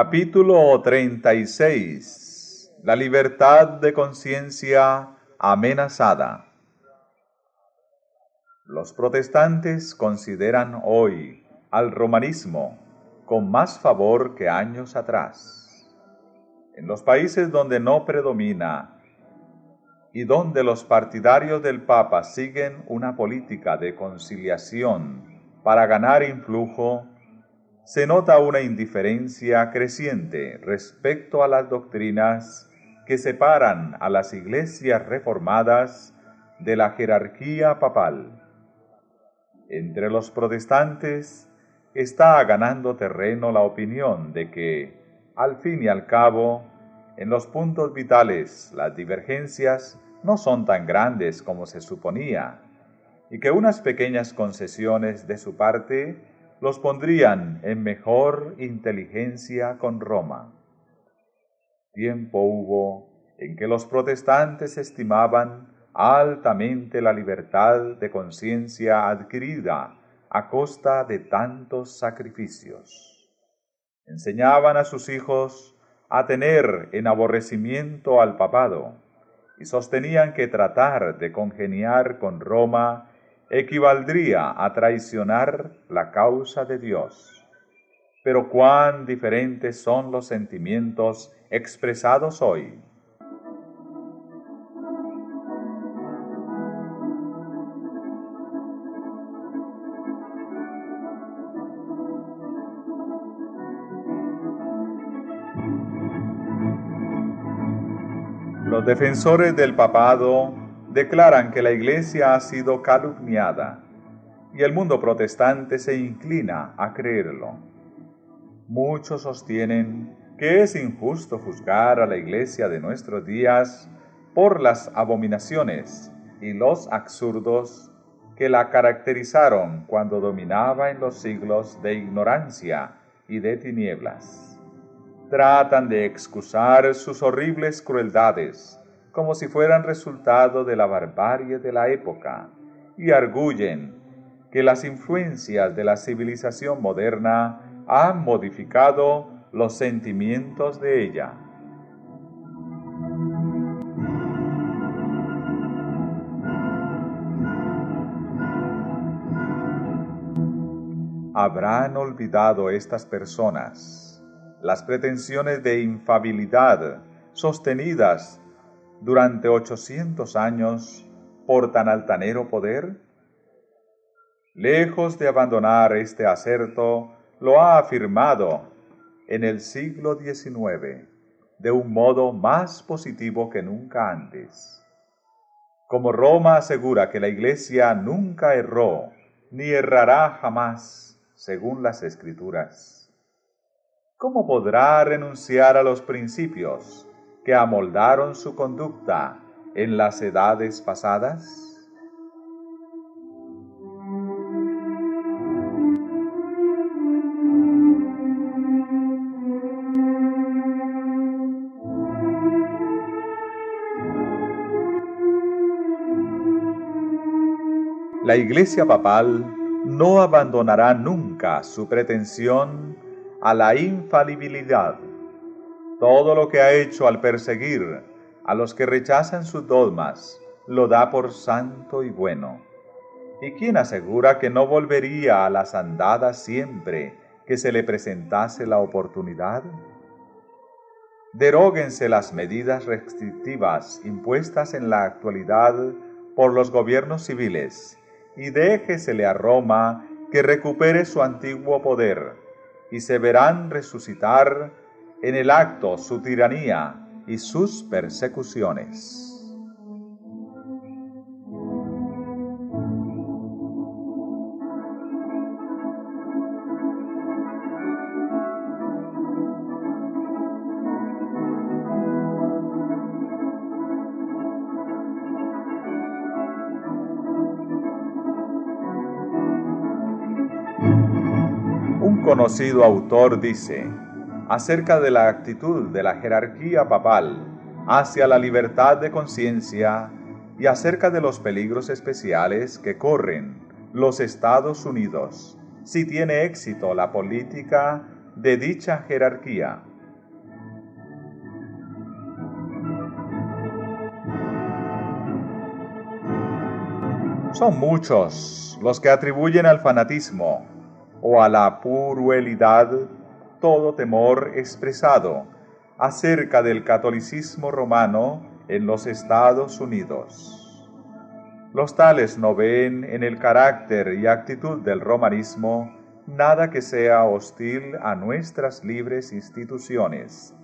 Capítulo 36 La libertad de conciencia amenazada Los protestantes consideran hoy al romanismo con más favor que años atrás. En los países donde no predomina y donde los partidarios del Papa siguen una política de conciliación para ganar influjo, se nota una indiferencia creciente respecto a las doctrinas que separan a las iglesias reformadas de la jerarquía papal. Entre los protestantes está ganando terreno la opinión de que, al fin y al cabo, en los puntos vitales las divergencias no son tan grandes como se suponía, y que unas pequeñas concesiones de su parte los pondrían en mejor inteligencia con Roma. Tiempo hubo en que los protestantes estimaban altamente la libertad de conciencia adquirida a costa de tantos sacrificios. Enseñaban a sus hijos a tener en aborrecimiento al papado y sostenían que tratar de congeniar con Roma equivaldría a traicionar la causa de Dios. Pero cuán diferentes son los sentimientos expresados hoy. Los defensores del papado declaran que la Iglesia ha sido calumniada y el mundo protestante se inclina a creerlo. Muchos sostienen que es injusto juzgar a la Iglesia de nuestros días por las abominaciones y los absurdos que la caracterizaron cuando dominaba en los siglos de ignorancia y de tinieblas. Tratan de excusar sus horribles crueldades como si fueran resultado de la barbarie de la época y arguyen que las influencias de la civilización moderna han modificado los sentimientos de ella. Habrán olvidado estas personas las pretensiones de infabilidad sostenidas durante ochocientos años por tan altanero poder? Lejos de abandonar este acerto, lo ha afirmado en el siglo XIX de un modo más positivo que nunca antes. Como Roma asegura que la Iglesia nunca erró ni errará jamás, según las Escrituras, ¿cómo podrá renunciar a los principios que amoldaron su conducta en las edades pasadas? La Iglesia Papal no abandonará nunca su pretensión a la infalibilidad todo lo que ha hecho al perseguir a los que rechazan sus dogmas, lo da por santo y bueno. ¿Y quién asegura que no volvería a las andadas siempre que se le presentase la oportunidad? Deróguense las medidas restrictivas impuestas en la actualidad por los gobiernos civiles y déjesele a Roma que recupere su antiguo poder y se verán resucitar en el acto su tiranía y sus persecuciones. Un conocido autor dice, acerca de la actitud de la jerarquía papal hacia la libertad de conciencia y acerca de los peligros especiales que corren los Estados Unidos si tiene éxito la política de dicha jerarquía. Son muchos los que atribuyen al fanatismo o a la puruelidad todo temor expresado acerca del catolicismo romano en los Estados Unidos. Los tales no ven en el carácter y actitud del romanismo nada que sea hostil a nuestras libres instituciones,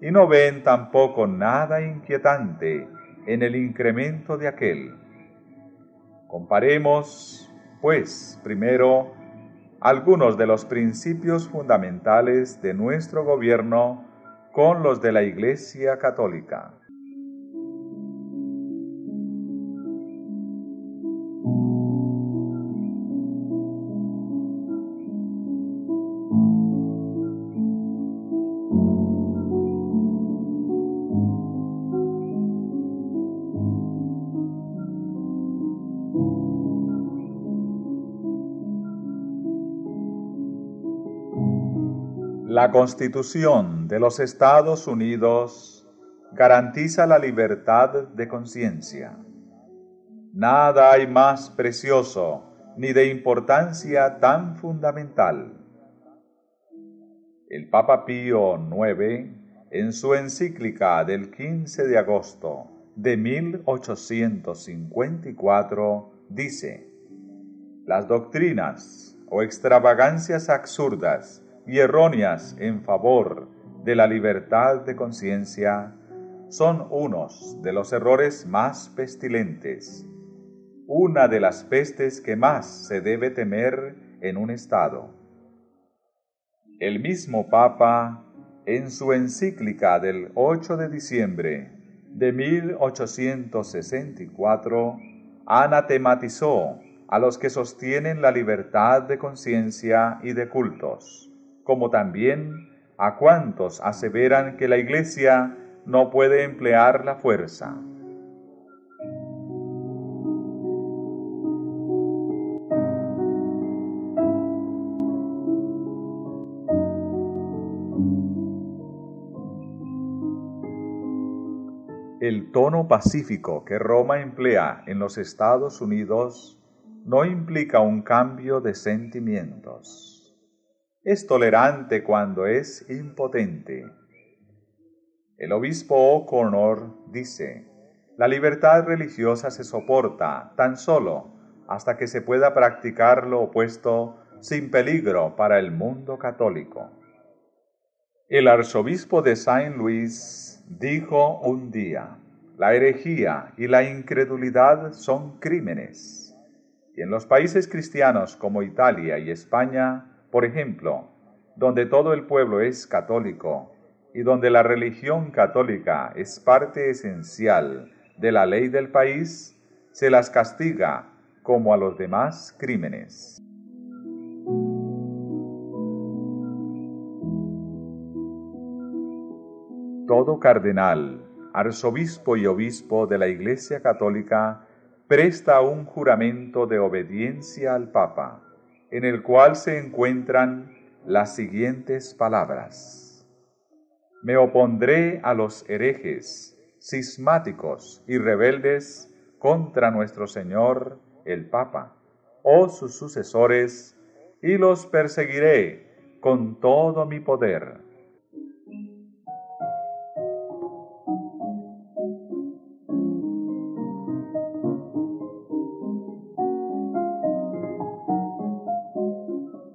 y no ven tampoco nada inquietante en el incremento de aquel. Comparemos, pues, primero, algunos de los principios fundamentales de nuestro gobierno con los de la Iglesia Católica. La Constitución de los Estados Unidos garantiza la libertad de conciencia. Nada hay más precioso ni de importancia tan fundamental. El Papa Pío IX, en su encíclica del 15 de agosto de 1854, dice, las doctrinas o extravagancias absurdas y erróneas en favor de la libertad de conciencia son unos de los errores más pestilentes, una de las pestes que más se debe temer en un Estado. El mismo Papa, en su encíclica del 8 de diciembre de 1864, anatematizó a los que sostienen la libertad de conciencia y de cultos como también a cuantos aseveran que la Iglesia no puede emplear la fuerza. El tono pacífico que Roma emplea en los Estados Unidos no implica un cambio de sentimientos es tolerante cuando es impotente. El obispo O'Connor dice, la libertad religiosa se soporta tan solo hasta que se pueda practicar lo opuesto sin peligro para el mundo católico. El arzobispo de Saint Louis dijo un día, la herejía y la incredulidad son crímenes. Y en los países cristianos como Italia y España, por ejemplo, donde todo el pueblo es católico y donde la religión católica es parte esencial de la ley del país, se las castiga como a los demás crímenes. Todo cardenal, arzobispo y obispo de la Iglesia Católica presta un juramento de obediencia al Papa en el cual se encuentran las siguientes palabras. Me opondré a los herejes, cismáticos y rebeldes contra nuestro Señor el Papa o sus sucesores, y los perseguiré con todo mi poder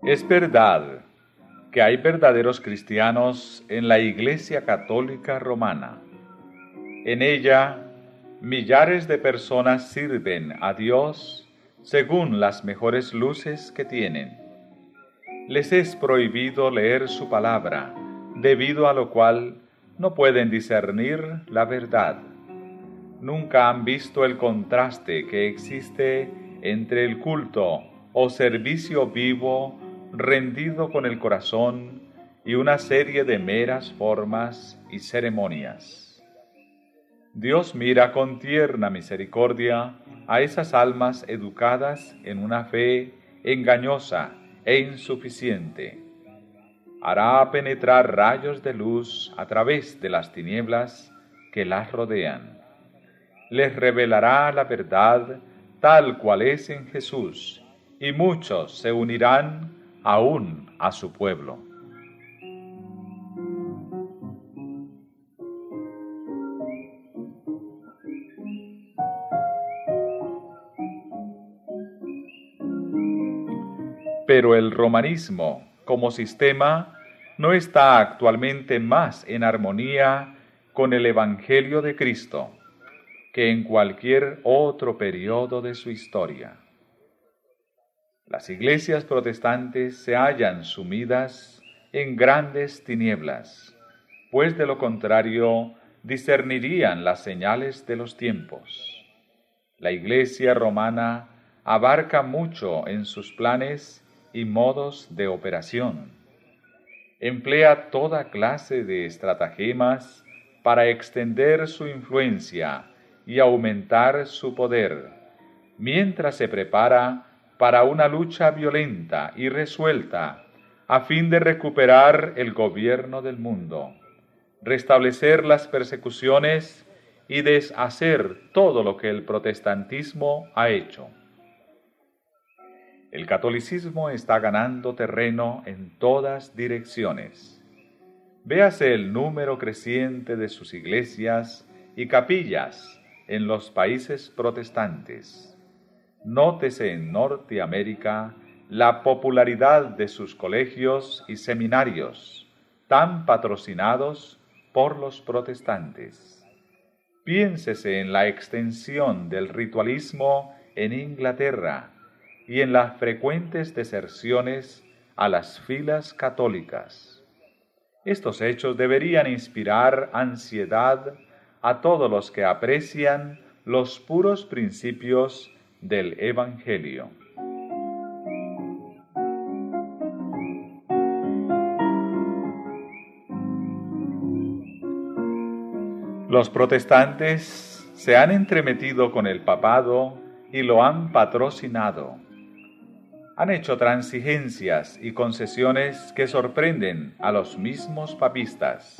Es verdad que hay verdaderos cristianos en la Iglesia Católica Romana. En ella, millares de personas sirven a Dios según las mejores luces que tienen. Les es prohibido leer su palabra, debido a lo cual no pueden discernir la verdad. Nunca han visto el contraste que existe entre el culto o servicio vivo rendido con el corazón y una serie de meras formas y ceremonias. Dios mira con tierna misericordia a esas almas educadas en una fe engañosa e insuficiente. hará penetrar rayos de luz a través de las tinieblas que las rodean. Les revelará la verdad tal cual es en Jesús, y muchos se unirán aún a su pueblo. Pero el romanismo como sistema no está actualmente más en armonía con el Evangelio de Cristo que en cualquier otro periodo de su historia. Las iglesias protestantes se hallan sumidas en grandes tinieblas, pues de lo contrario discernirían las señales de los tiempos. La iglesia romana abarca mucho en sus planes y modos de operación. Emplea toda clase de estratagemas para extender su influencia y aumentar su poder, mientras se prepara para una lucha violenta y resuelta a fin de recuperar el gobierno del mundo, restablecer las persecuciones y deshacer todo lo que el protestantismo ha hecho. El catolicismo está ganando terreno en todas direcciones. Véase el número creciente de sus iglesias y capillas en los países protestantes. Nótese en Norteamérica la popularidad de sus colegios y seminarios, tan patrocinados por los protestantes. Piénsese en la extensión del ritualismo en Inglaterra, y en las frecuentes deserciones a las filas católicas. Estos hechos deberían inspirar ansiedad a todos los que aprecian los puros principios del Evangelio. Los protestantes se han entremetido con el papado y lo han patrocinado han hecho transigencias y concesiones que sorprenden a los mismos papistas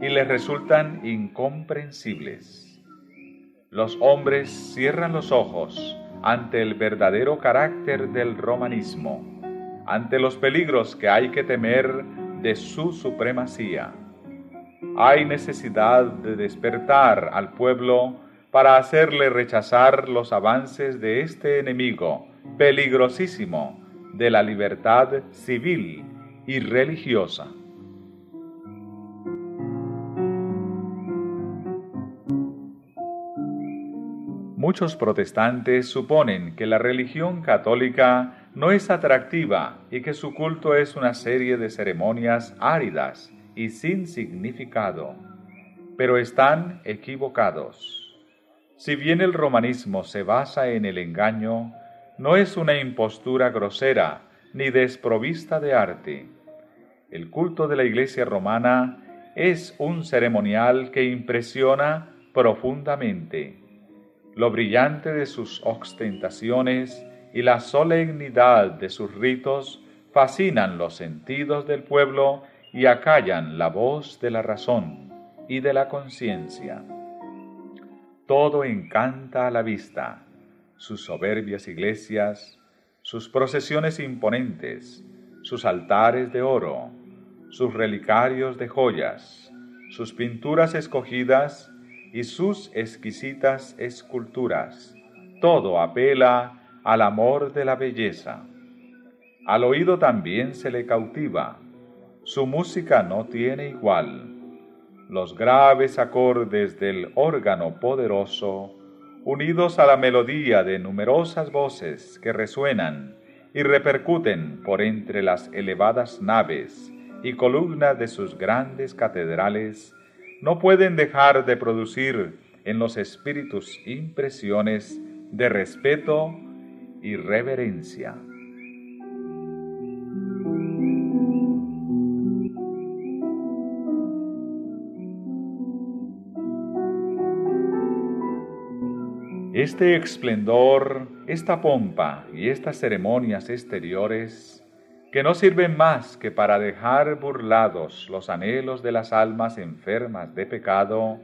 y les resultan incomprensibles. Los hombres cierran los ojos ante el verdadero carácter del romanismo, ante los peligros que hay que temer de su supremacía. Hay necesidad de despertar al pueblo para hacerle rechazar los avances de este enemigo peligrosísimo de la libertad civil y religiosa. Muchos protestantes suponen que la religión católica no es atractiva y que su culto es una serie de ceremonias áridas y sin significado, pero están equivocados. Si bien el romanismo se basa en el engaño, no es una impostura grosera ni desprovista de arte. El culto de la Iglesia romana es un ceremonial que impresiona profundamente. Lo brillante de sus ostentaciones y la solemnidad de sus ritos fascinan los sentidos del pueblo y acallan la voz de la razón y de la conciencia. Todo encanta a la vista sus soberbias iglesias, sus procesiones imponentes, sus altares de oro, sus relicarios de joyas, sus pinturas escogidas y sus exquisitas esculturas. Todo apela al amor de la belleza. Al oído también se le cautiva. Su música no tiene igual. Los graves acordes del órgano poderoso unidos a la melodía de numerosas voces que resuenan y repercuten por entre las elevadas naves y columnas de sus grandes catedrales, no pueden dejar de producir en los espíritus impresiones de respeto y reverencia. Este esplendor, esta pompa y estas ceremonias exteriores que no sirven más que para dejar burlados los anhelos de las almas enfermas de pecado,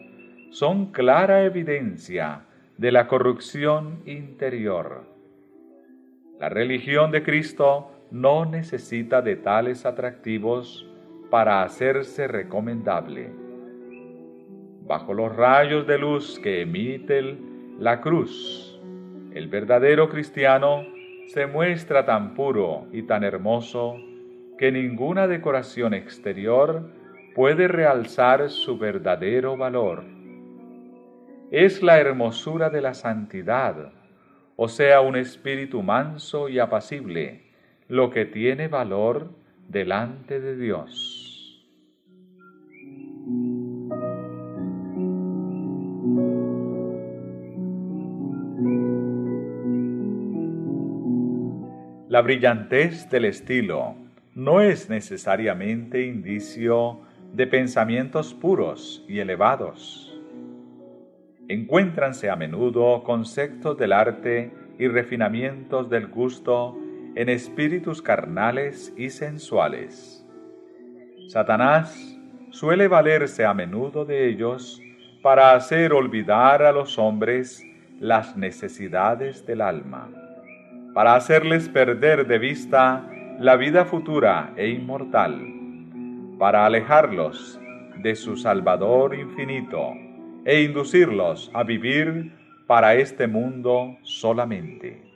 son clara evidencia de la corrupción interior. La religión de Cristo no necesita de tales atractivos para hacerse recomendable. Bajo los rayos de luz que emite la cruz, el verdadero cristiano se muestra tan puro y tan hermoso que ninguna decoración exterior puede realzar su verdadero valor. Es la hermosura de la santidad, o sea, un espíritu manso y apacible, lo que tiene valor delante de Dios. La brillantez del estilo no es necesariamente indicio de pensamientos puros y elevados. Encuéntranse a menudo conceptos del arte y refinamientos del gusto en espíritus carnales y sensuales. Satanás suele valerse a menudo de ellos para hacer olvidar a los hombres las necesidades del alma para hacerles perder de vista la vida futura e inmortal, para alejarlos de su Salvador infinito e inducirlos a vivir para este mundo solamente.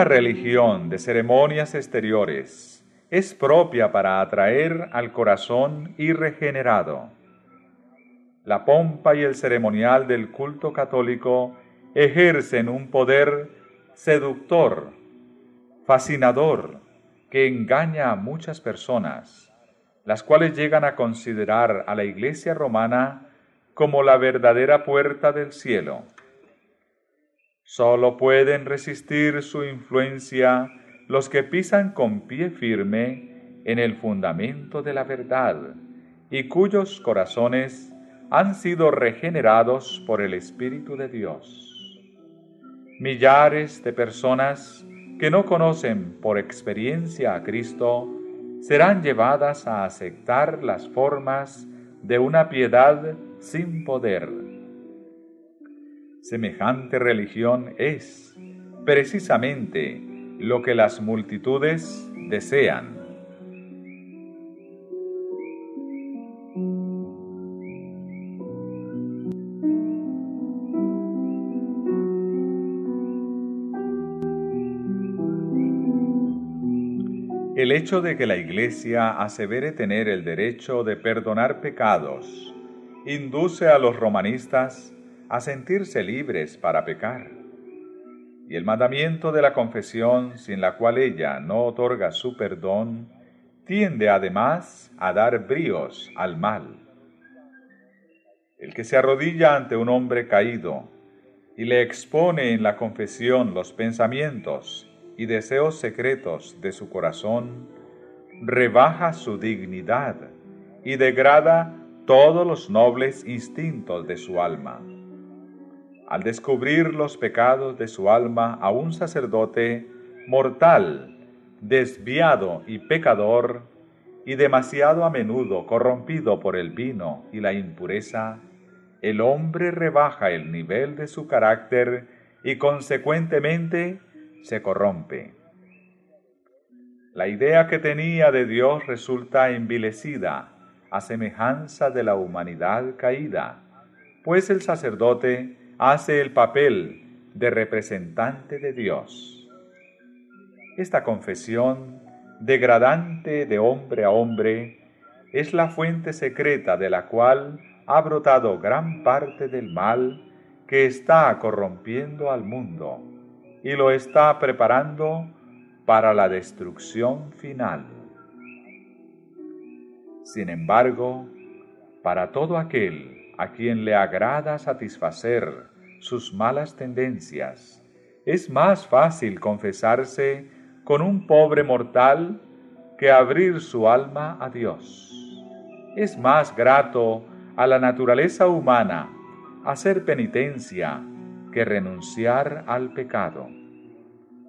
Una religión de ceremonias exteriores es propia para atraer al corazón irregenerado. La pompa y el ceremonial del culto católico ejercen un poder seductor, fascinador, que engaña a muchas personas, las cuales llegan a considerar a la Iglesia romana como la verdadera puerta del cielo. Solo pueden resistir su influencia los que pisan con pie firme en el fundamento de la verdad y cuyos corazones han sido regenerados por el Espíritu de Dios. Millares de personas que no conocen por experiencia a Cristo serán llevadas a aceptar las formas de una piedad sin poder Semejante religión es precisamente lo que las multitudes desean. El hecho de que la Iglesia asevere tener el derecho de perdonar pecados induce a los romanistas a sentirse libres para pecar. Y el mandamiento de la confesión, sin la cual ella no otorga su perdón, tiende además a dar bríos al mal. El que se arrodilla ante un hombre caído y le expone en la confesión los pensamientos y deseos secretos de su corazón, rebaja su dignidad y degrada todos los nobles instintos de su alma al descubrir los pecados de su alma a un sacerdote mortal, desviado y pecador, y demasiado a menudo corrompido por el vino y la impureza, el hombre rebaja el nivel de su carácter y consecuentemente se corrompe. La idea que tenía de Dios resulta envilecida a semejanza de la humanidad caída, pues el sacerdote hace el papel de representante de Dios. Esta confesión, degradante de hombre a hombre, es la fuente secreta de la cual ha brotado gran parte del mal que está corrompiendo al mundo y lo está preparando para la destrucción final. Sin embargo, para todo aquel a quien le agrada satisfacer sus malas tendencias. Es más fácil confesarse con un pobre mortal que abrir su alma a Dios. Es más grato a la naturaleza humana hacer penitencia que renunciar al pecado.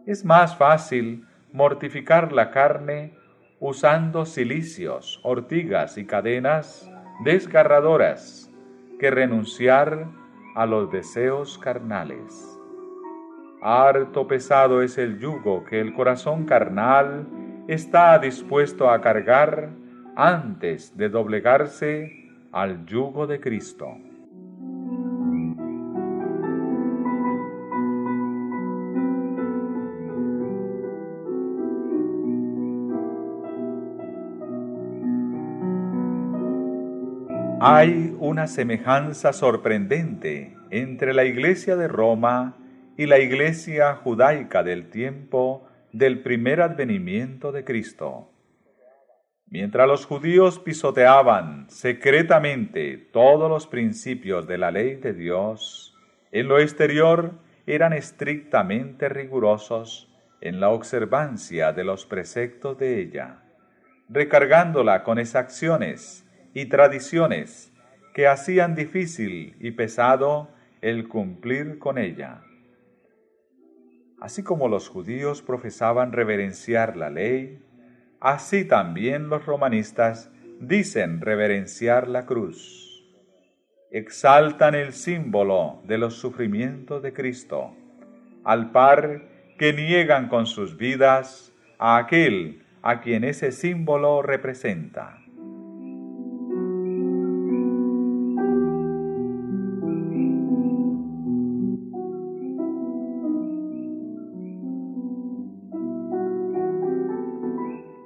Es más fácil mortificar la carne usando cilicios, ortigas y cadenas desgarradoras que renunciar a los deseos carnales. Harto pesado es el yugo que el corazón carnal está dispuesto a cargar antes de doblegarse al yugo de Cristo. Hay una semejanza sorprendente entre la iglesia de Roma y la iglesia judaica del tiempo del primer advenimiento de Cristo. Mientras los judíos pisoteaban secretamente todos los principios de la ley de Dios, en lo exterior eran estrictamente rigurosos en la observancia de los preceptos de ella, recargándola con exacciones y tradiciones que hacían difícil y pesado el cumplir con ella. Así como los judíos profesaban reverenciar la ley, así también los romanistas dicen reverenciar la cruz. Exaltan el símbolo de los sufrimientos de Cristo, al par que niegan con sus vidas a aquel a quien ese símbolo representa.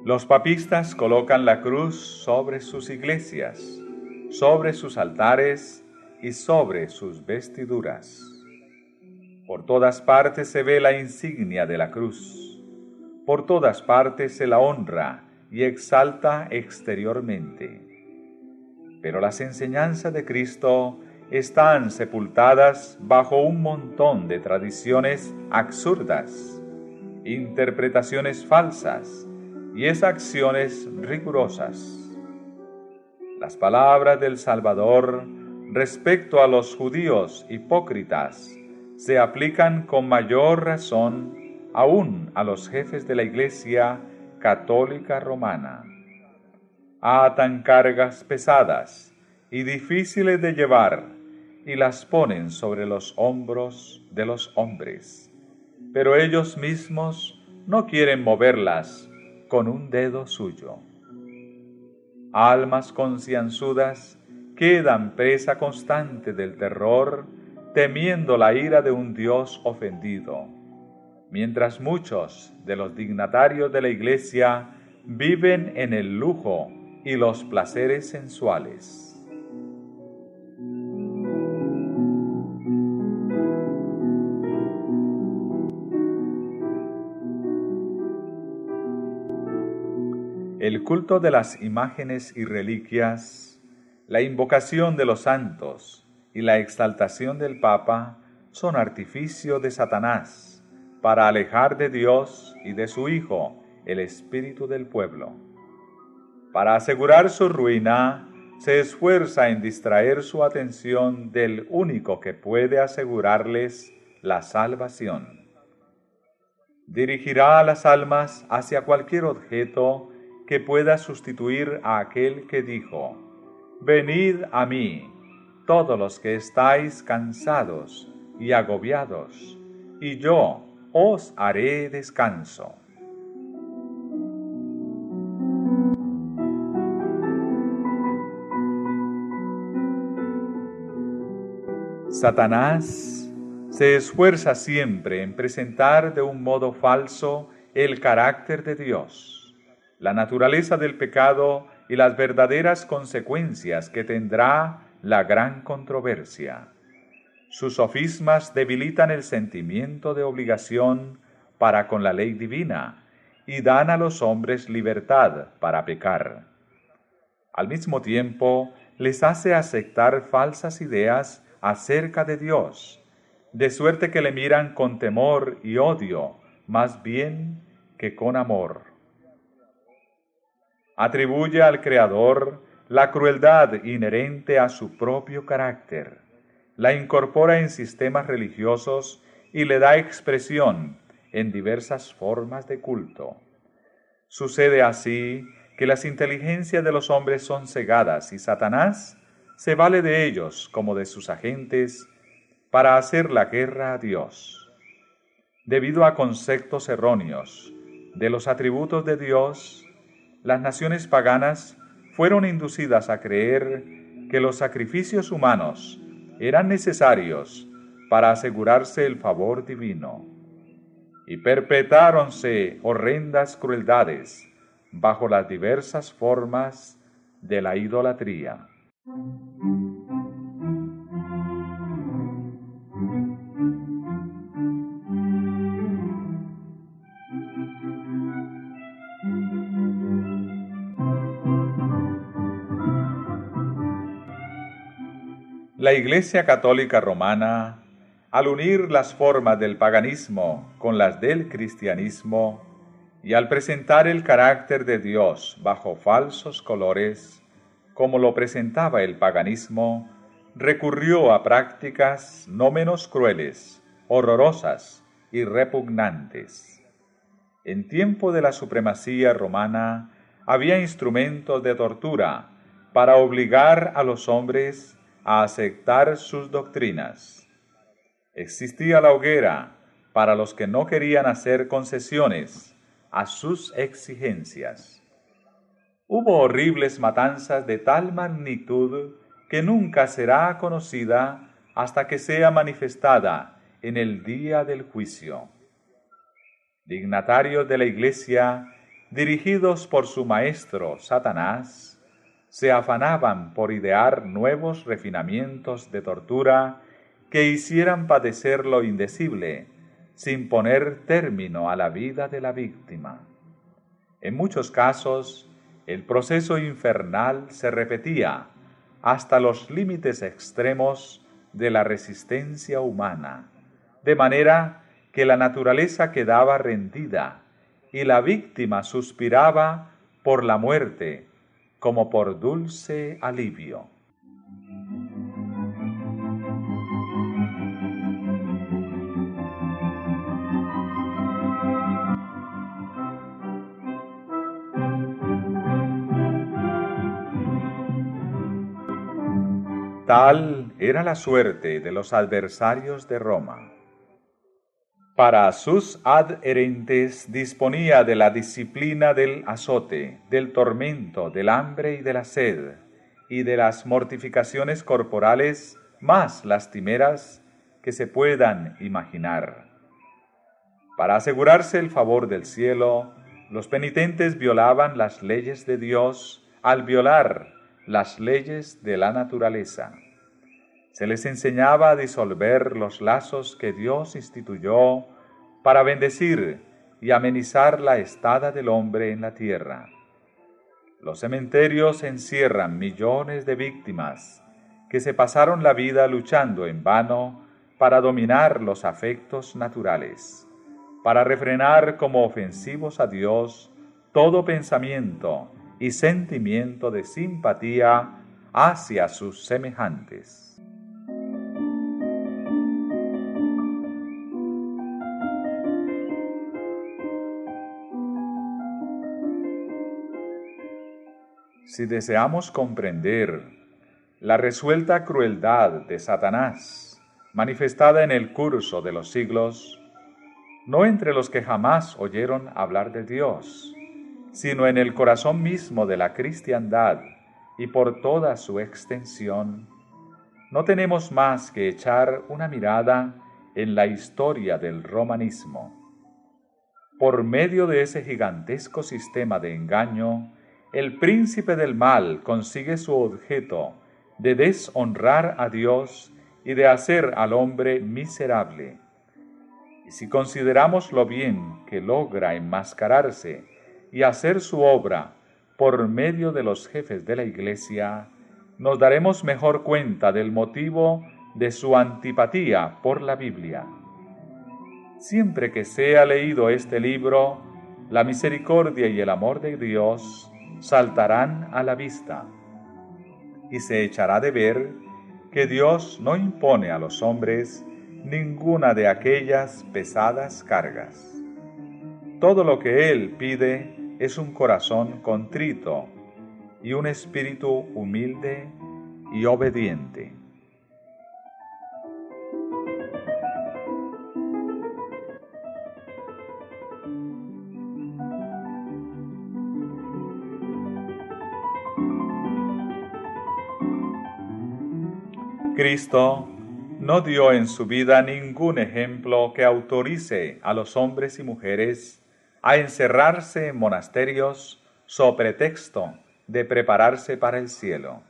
Los papistas colocan la cruz sobre sus iglesias, sobre sus altares y sobre sus vestiduras. Por todas partes se ve la insignia de la cruz. Por todas partes se la honra y exalta exteriormente. Pero las enseñanzas de Cristo están sepultadas bajo un montón de tradiciones absurdas, interpretaciones falsas, es acciones rigurosas. Las palabras del Salvador respecto a los judíos hipócritas se aplican con mayor razón aún a los jefes de la Iglesia católica romana. Atan cargas pesadas y difíciles de llevar y las ponen sobre los hombros de los hombres, pero ellos mismos no quieren moverlas con un dedo suyo. Almas concienzudas quedan presa constante del terror, temiendo la ira de un Dios ofendido, mientras muchos de los dignatarios de la Iglesia viven en el lujo y los placeres sensuales. El culto de las imágenes y reliquias, la invocación de los santos y la exaltación del Papa son artificio de Satanás para alejar de Dios y de su Hijo el espíritu del pueblo. Para asegurar su ruina, se esfuerza en distraer su atención del único que puede asegurarles la salvación. Dirigirá a las almas hacia cualquier objeto que pueda sustituir a aquel que dijo, Venid a mí, todos los que estáis cansados y agobiados, y yo os haré descanso. Satanás se esfuerza siempre en presentar de un modo falso el carácter de Dios la naturaleza del pecado y las verdaderas consecuencias que tendrá la gran controversia. Sus sofismas debilitan el sentimiento de obligación para con la ley divina y dan a los hombres libertad para pecar. Al mismo tiempo, les hace aceptar falsas ideas acerca de Dios, de suerte que le miran con temor y odio, más bien que con amor. Atribuye al Creador la crueldad inherente a su propio carácter, la incorpora en sistemas religiosos y le da expresión en diversas formas de culto. Sucede así que las inteligencias de los hombres son cegadas y Satanás se vale de ellos como de sus agentes para hacer la guerra a Dios. Debido a conceptos erróneos de los atributos de Dios, las naciones paganas fueron inducidas a creer que los sacrificios humanos eran necesarios para asegurarse el favor divino. Y perpetráronse horrendas crueldades bajo las diversas formas de la idolatría. La Iglesia Católica Romana, al unir las formas del paganismo con las del cristianismo, y al presentar el carácter de Dios bajo falsos colores, como lo presentaba el paganismo, recurrió a prácticas no menos crueles, horrorosas y repugnantes. En tiempo de la supremacía romana había instrumentos de tortura para obligar a los hombres a aceptar sus doctrinas. Existía la hoguera para los que no querían hacer concesiones a sus exigencias. Hubo horribles matanzas de tal magnitud que nunca será conocida hasta que sea manifestada en el día del juicio. Dignatarios de la Iglesia, dirigidos por su maestro Satanás, se afanaban por idear nuevos refinamientos de tortura que hicieran padecer lo indecible, sin poner término a la vida de la víctima. En muchos casos, el proceso infernal se repetía hasta los límites extremos de la resistencia humana, de manera que la naturaleza quedaba rendida y la víctima suspiraba por la muerte como por dulce alivio. Tal era la suerte de los adversarios de Roma. Para sus adherentes disponía de la disciplina del azote, del tormento, del hambre y de la sed, y de las mortificaciones corporales más lastimeras que se puedan imaginar. Para asegurarse el favor del cielo, los penitentes violaban las leyes de Dios al violar las leyes de la naturaleza. Se les enseñaba a disolver los lazos que Dios instituyó para bendecir y amenizar la estada del hombre en la tierra. Los cementerios encierran millones de víctimas que se pasaron la vida luchando en vano para dominar los afectos naturales, para refrenar como ofensivos a Dios todo pensamiento y sentimiento de simpatía hacia sus semejantes. Si deseamos comprender la resuelta crueldad de Satanás manifestada en el curso de los siglos, no entre los que jamás oyeron hablar de Dios, sino en el corazón mismo de la cristiandad y por toda su extensión, no tenemos más que echar una mirada en la historia del romanismo. Por medio de ese gigantesco sistema de engaño, el príncipe del mal consigue su objeto de deshonrar a Dios y de hacer al hombre miserable. Y si consideramos lo bien que logra enmascararse y hacer su obra por medio de los jefes de la Iglesia, nos daremos mejor cuenta del motivo de su antipatía por la Biblia. Siempre que sea leído este libro, la misericordia y el amor de Dios saltarán a la vista, y se echará de ver que Dios no impone a los hombres ninguna de aquellas pesadas cargas. Todo lo que Él pide es un corazón contrito y un espíritu humilde y obediente. Cristo no dio en su vida ningún ejemplo que autorice a los hombres y mujeres a encerrarse en monasterios so pretexto de prepararse para el cielo.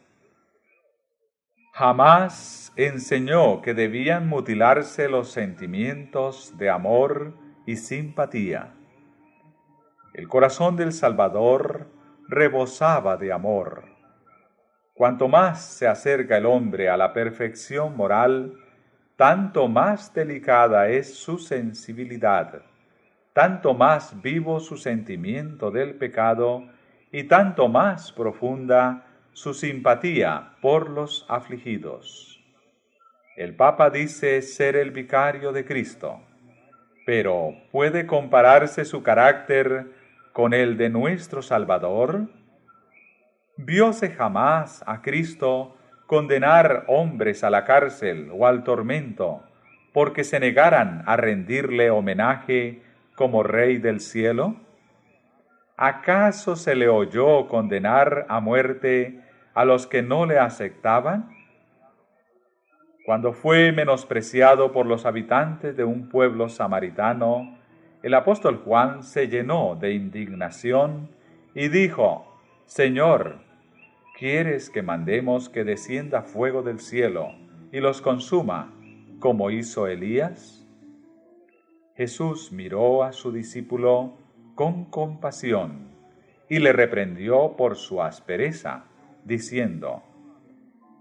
Jamás enseñó que debían mutilarse los sentimientos de amor y simpatía. El corazón del Salvador rebosaba de amor Cuanto más se acerca el hombre a la perfección moral, tanto más delicada es su sensibilidad, tanto más vivo su sentimiento del pecado y tanto más profunda su simpatía por los afligidos. El Papa dice ser el vicario de Cristo, pero ¿puede compararse su carácter con el de nuestro Salvador? ¿Vióse jamás a Cristo condenar hombres a la cárcel o al tormento porque se negaran a rendirle homenaje como Rey del cielo? ¿Acaso se le oyó condenar a muerte a los que no le aceptaban? Cuando fue menospreciado por los habitantes de un pueblo samaritano, el apóstol Juan se llenó de indignación y dijo, Señor, ¿Quieres que mandemos que descienda fuego del cielo y los consuma, como hizo Elías? Jesús miró a su discípulo con compasión y le reprendió por su aspereza, diciendo,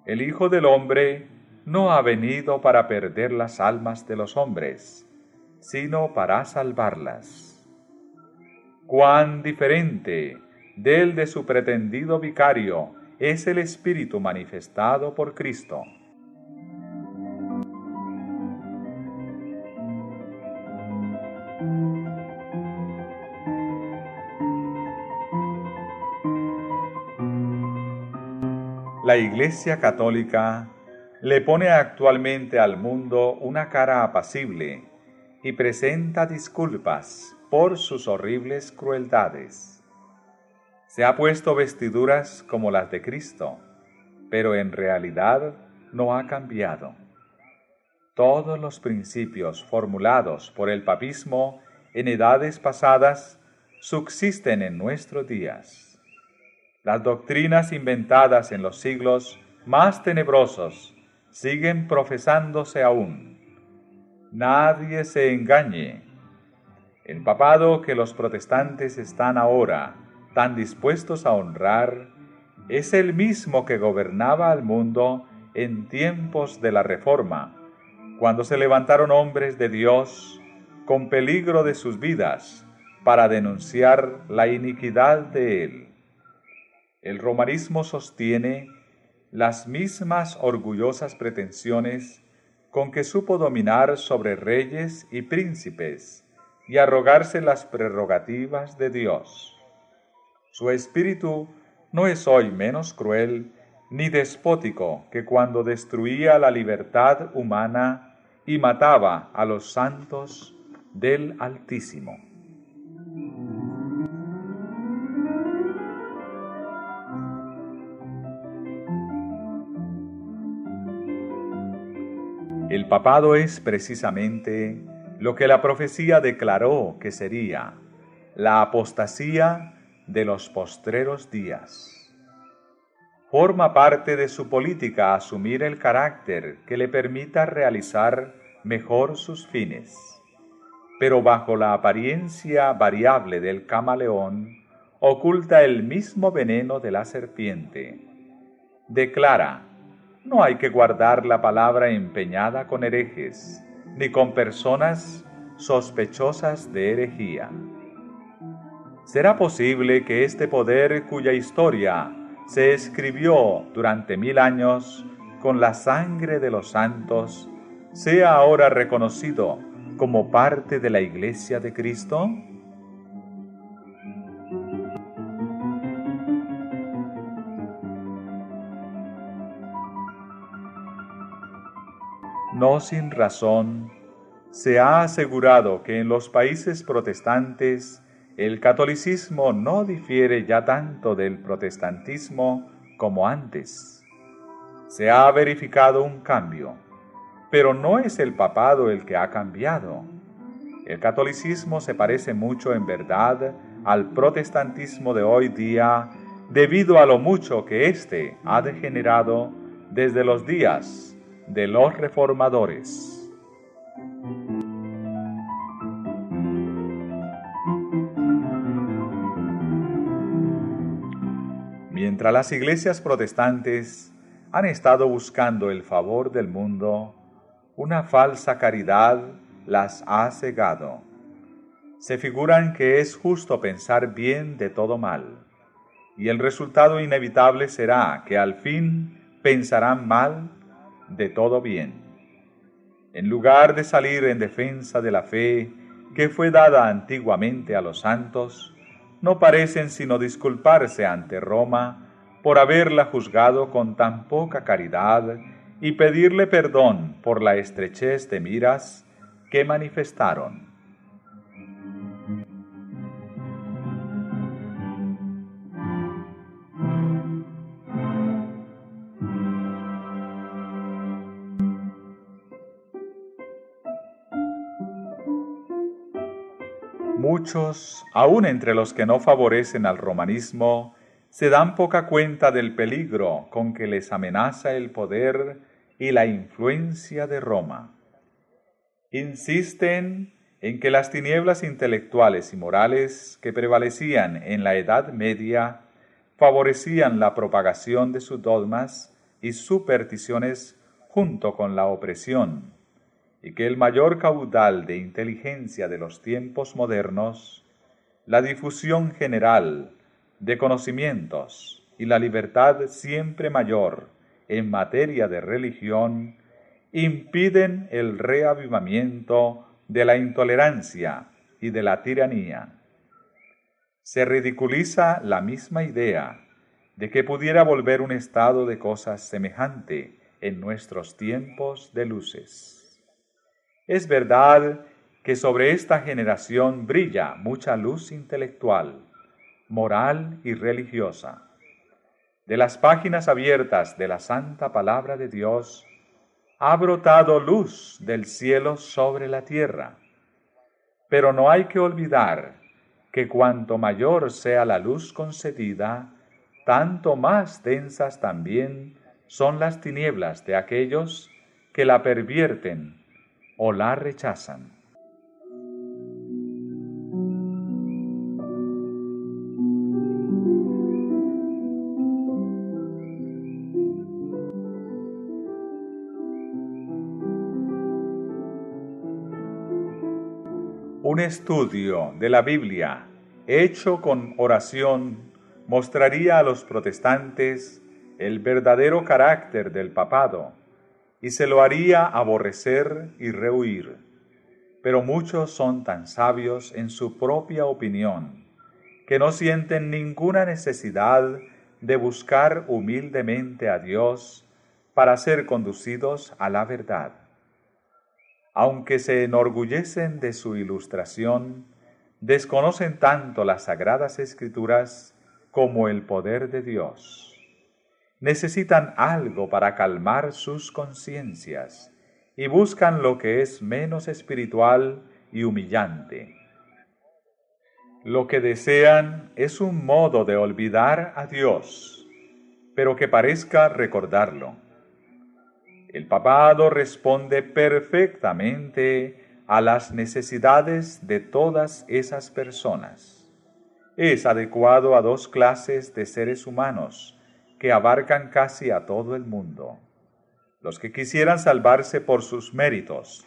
El Hijo del Hombre no ha venido para perder las almas de los hombres, sino para salvarlas. Cuán diferente del de su pretendido vicario es el Espíritu manifestado por Cristo. La Iglesia Católica le pone actualmente al mundo una cara apacible y presenta disculpas por sus horribles crueldades se ha puesto vestiduras como las de Cristo, pero en realidad no ha cambiado. Todos los principios formulados por el papismo en edades pasadas subsisten en nuestros días. Las doctrinas inventadas en los siglos más tenebrosos siguen profesándose aún. Nadie se engañe. El papado que los protestantes están ahora tan dispuestos a honrar, es el mismo que gobernaba al mundo en tiempos de la Reforma, cuando se levantaron hombres de Dios con peligro de sus vidas para denunciar la iniquidad de él. El romanismo sostiene las mismas orgullosas pretensiones con que supo dominar sobre reyes y príncipes y arrogarse las prerrogativas de Dios. Su espíritu no es hoy menos cruel ni despótico que cuando destruía la libertad humana y mataba a los santos del Altísimo. El papado es precisamente lo que la profecía declaró que sería la apostasía de los postreros días. Forma parte de su política asumir el carácter que le permita realizar mejor sus fines, pero bajo la apariencia variable del camaleón oculta el mismo veneno de la serpiente. Declara, no hay que guardar la palabra empeñada con herejes, ni con personas sospechosas de herejía ¿Será posible que este poder cuya historia se escribió durante mil años con la sangre de los santos sea ahora reconocido como parte de la Iglesia de Cristo? No sin razón, se ha asegurado que en los países protestantes el catolicismo no difiere ya tanto del protestantismo como antes. Se ha verificado un cambio, pero no es el papado el que ha cambiado. El catolicismo se parece mucho en verdad al protestantismo de hoy día debido a lo mucho que éste ha degenerado desde los días de los reformadores. Las iglesias protestantes han estado buscando el favor del mundo, una falsa caridad las ha cegado. Se figuran que es justo pensar bien de todo mal, y el resultado inevitable será que al fin pensarán mal de todo bien. En lugar de salir en defensa de la fe que fue dada antiguamente a los santos, no parecen sino disculparse ante Roma por haberla juzgado con tan poca caridad y pedirle perdón por la estrechez de miras que manifestaron. Muchos, aun entre los que no favorecen al romanismo, se dan poca cuenta del peligro con que les amenaza el poder y la influencia de Roma. Insisten en que las tinieblas intelectuales y morales que prevalecían en la Edad Media favorecían la propagación de sus dogmas y supersticiones junto con la opresión, y que el mayor caudal de inteligencia de los tiempos modernos, la difusión general de conocimientos y la libertad siempre mayor en materia de religión, impiden el reavivamiento de la intolerancia y de la tiranía. Se ridiculiza la misma idea de que pudiera volver un estado de cosas semejante en nuestros tiempos de luces. Es verdad que sobre esta generación brilla mucha luz intelectual, moral y religiosa. De las páginas abiertas de la santa palabra de Dios ha brotado luz del cielo sobre la tierra. Pero no hay que olvidar que cuanto mayor sea la luz concedida, tanto más densas también son las tinieblas de aquellos que la pervierten o la rechazan. Un estudio de la Biblia hecho con oración mostraría a los protestantes el verdadero carácter del papado y se lo haría aborrecer y rehuir. Pero muchos son tan sabios en su propia opinión que no sienten ninguna necesidad de buscar humildemente a Dios para ser conducidos a la verdad. Aunque se enorgullecen de su ilustración, desconocen tanto las sagradas escrituras como el poder de Dios necesitan algo para calmar sus conciencias y buscan lo que es menos espiritual y humillante. Lo que desean es un modo de olvidar a Dios, pero que parezca recordarlo. El papado responde perfectamente a las necesidades de todas esas personas. Es adecuado a dos clases de seres humanos, que abarcan casi a todo el mundo, los que quisieran salvarse por sus méritos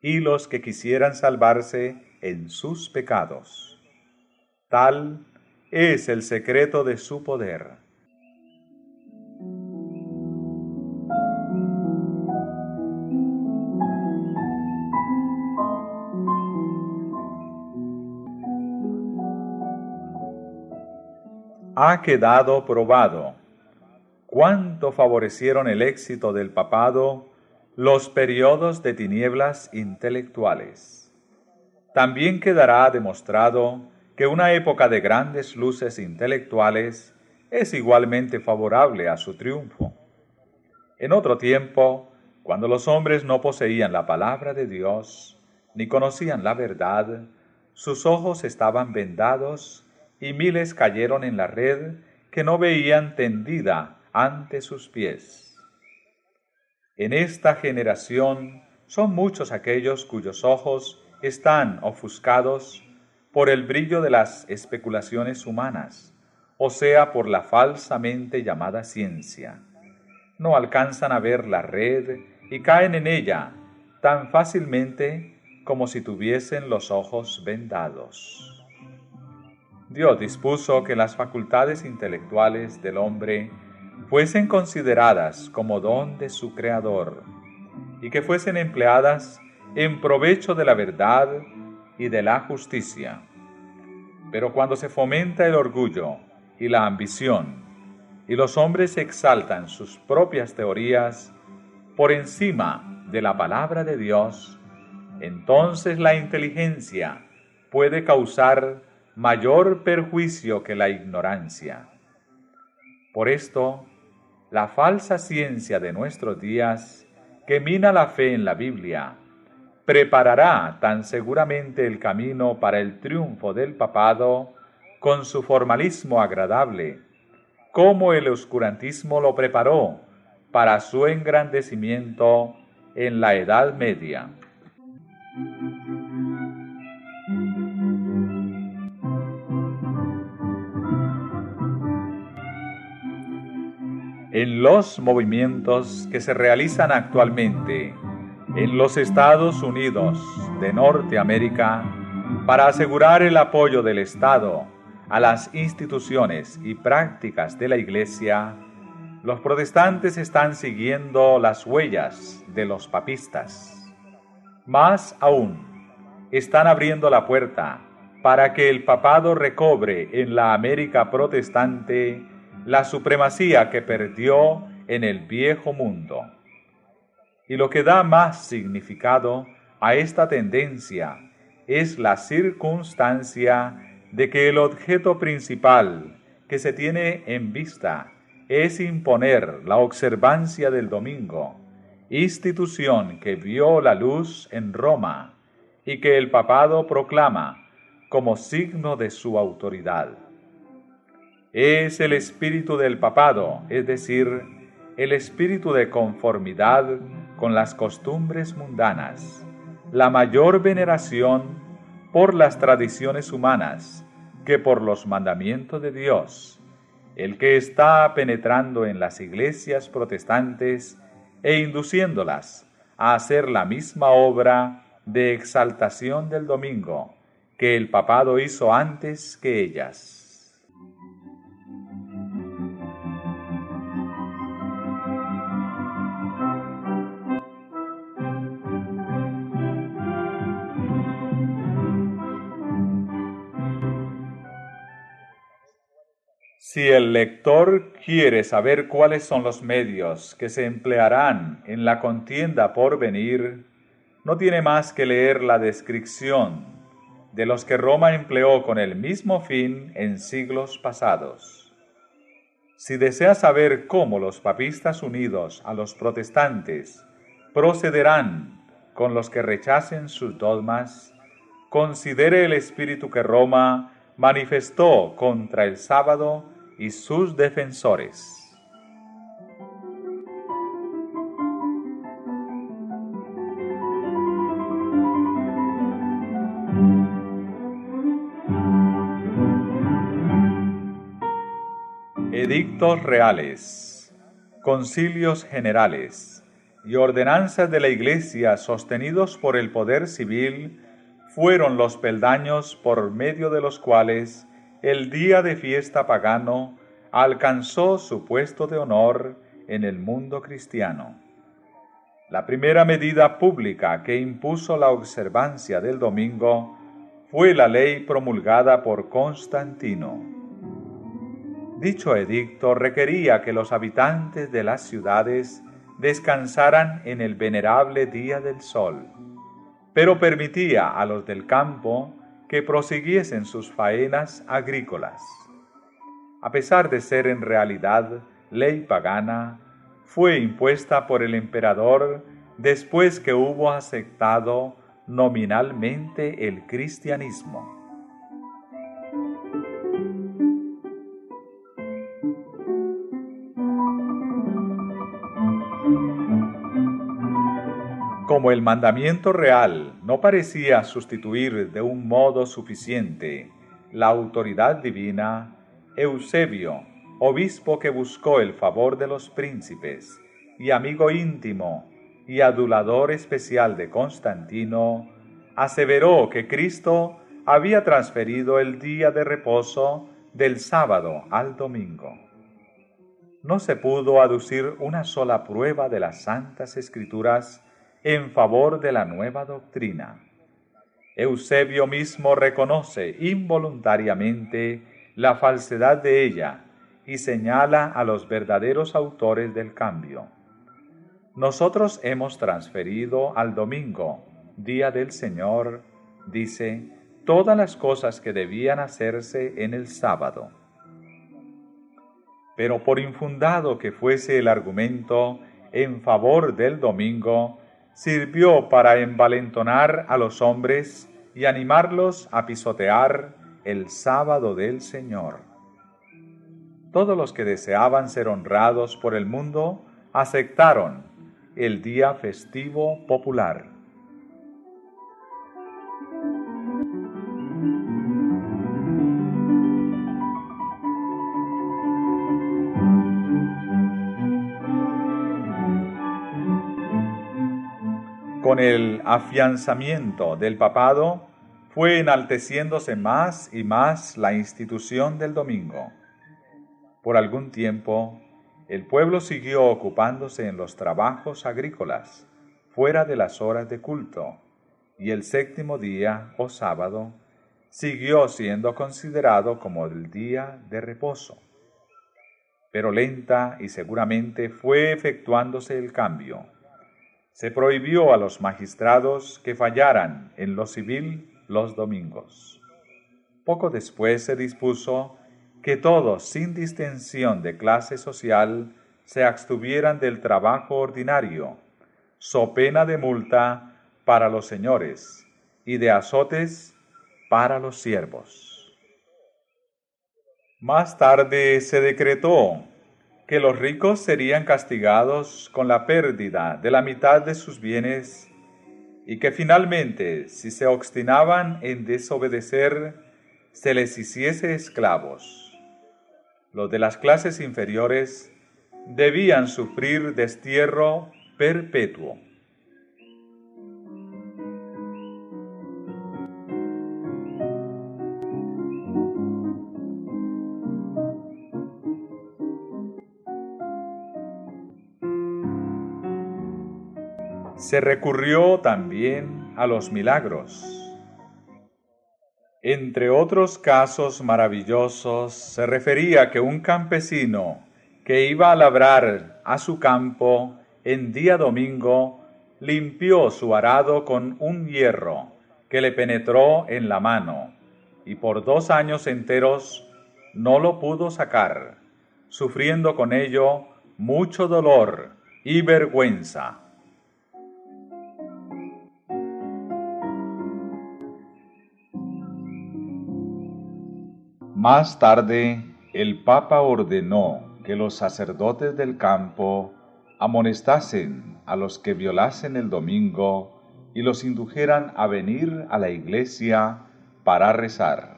y los que quisieran salvarse en sus pecados. Tal es el secreto de su poder. Ha quedado probado cuánto favorecieron el éxito del papado los periodos de tinieblas intelectuales. También quedará demostrado que una época de grandes luces intelectuales es igualmente favorable a su triunfo. En otro tiempo, cuando los hombres no poseían la palabra de Dios, ni conocían la verdad, sus ojos estaban vendados y miles cayeron en la red que no veían tendida ante sus pies. En esta generación son muchos aquellos cuyos ojos están ofuscados por el brillo de las especulaciones humanas, o sea, por la falsamente llamada ciencia. No alcanzan a ver la red y caen en ella tan fácilmente como si tuviesen los ojos vendados. Dios dispuso que las facultades intelectuales del hombre fuesen consideradas como don de su Creador y que fuesen empleadas en provecho de la verdad y de la justicia. Pero cuando se fomenta el orgullo y la ambición, y los hombres exaltan sus propias teorías por encima de la palabra de Dios, entonces la inteligencia puede causar mayor perjuicio que la ignorancia. Por esto, la falsa ciencia de nuestros días, que mina la fe en la Biblia, preparará tan seguramente el camino para el triunfo del papado con su formalismo agradable, como el oscurantismo lo preparó para su engrandecimiento en la Edad Media. En los movimientos que se realizan actualmente en los Estados Unidos de Norteamérica para asegurar el apoyo del Estado a las instituciones y prácticas de la Iglesia, los protestantes están siguiendo las huellas de los papistas. Más aún, están abriendo la puerta para que el papado recobre en la América protestante la supremacía que perdió en el viejo mundo. Y lo que da más significado a esta tendencia es la circunstancia de que el objeto principal que se tiene en vista es imponer la observancia del domingo, institución que vio la luz en Roma y que el papado proclama como signo de su autoridad. Es el espíritu del papado, es decir, el espíritu de conformidad con las costumbres mundanas, la mayor veneración por las tradiciones humanas que por los mandamientos de Dios, el que está penetrando en las iglesias protestantes e induciéndolas a hacer la misma obra de exaltación del domingo que el papado hizo antes que ellas. Si el lector quiere saber cuáles son los medios que se emplearán en la contienda por venir, no tiene más que leer la descripción de los que Roma empleó con el mismo fin en siglos pasados. Si desea saber cómo los papistas unidos a los protestantes procederán con los que rechacen sus dogmas, considere el espíritu que Roma manifestó contra el sábado y sus defensores. Edictos reales, concilios generales y ordenanzas de la Iglesia sostenidos por el poder civil fueron los peldaños por medio de los cuales el día de fiesta pagano alcanzó su puesto de honor en el mundo cristiano. La primera medida pública que impuso la observancia del domingo fue la ley promulgada por Constantino. Dicho edicto requería que los habitantes de las ciudades descansaran en el venerable día del sol, pero permitía a los del campo que prosiguiesen sus faenas agrícolas. A pesar de ser en realidad ley pagana, fue impuesta por el emperador después que hubo aceptado nominalmente el cristianismo. Como el mandamiento real no parecía sustituir de un modo suficiente la autoridad divina, Eusebio, obispo que buscó el favor de los príncipes y amigo íntimo y adulador especial de Constantino, aseveró que Cristo había transferido el día de reposo del sábado al domingo. No se pudo aducir una sola prueba de las santas escrituras en favor de la nueva doctrina. Eusebio mismo reconoce involuntariamente la falsedad de ella y señala a los verdaderos autores del cambio. Nosotros hemos transferido al domingo, día del Señor, dice, todas las cosas que debían hacerse en el sábado. Pero por infundado que fuese el argumento en favor del domingo, sirvió para envalentonar a los hombres y animarlos a pisotear el sábado del Señor. Todos los que deseaban ser honrados por el mundo aceptaron el día festivo popular. Con el afianzamiento del papado, fue enalteciéndose más y más la institución del domingo. Por algún tiempo, el pueblo siguió ocupándose en los trabajos agrícolas, fuera de las horas de culto, y el séptimo día o sábado siguió siendo considerado como el día de reposo. Pero lenta y seguramente fue efectuándose el cambio. Se prohibió a los magistrados que fallaran en lo civil los domingos. Poco después se dispuso que todos, sin distinción de clase social, se abstuvieran del trabajo ordinario, so pena de multa para los señores y de azotes para los siervos. Más tarde se decretó que los ricos serían castigados con la pérdida de la mitad de sus bienes y que finalmente, si se obstinaban en desobedecer, se les hiciese esclavos. Los de las clases inferiores debían sufrir destierro perpetuo. Se recurrió también a los milagros. Entre otros casos maravillosos se refería que un campesino que iba a labrar a su campo en día domingo limpió su arado con un hierro que le penetró en la mano y por dos años enteros no lo pudo sacar, sufriendo con ello mucho dolor y vergüenza. Más tarde, el Papa ordenó que los sacerdotes del campo amonestasen a los que violasen el domingo y los indujeran a venir a la iglesia para rezar.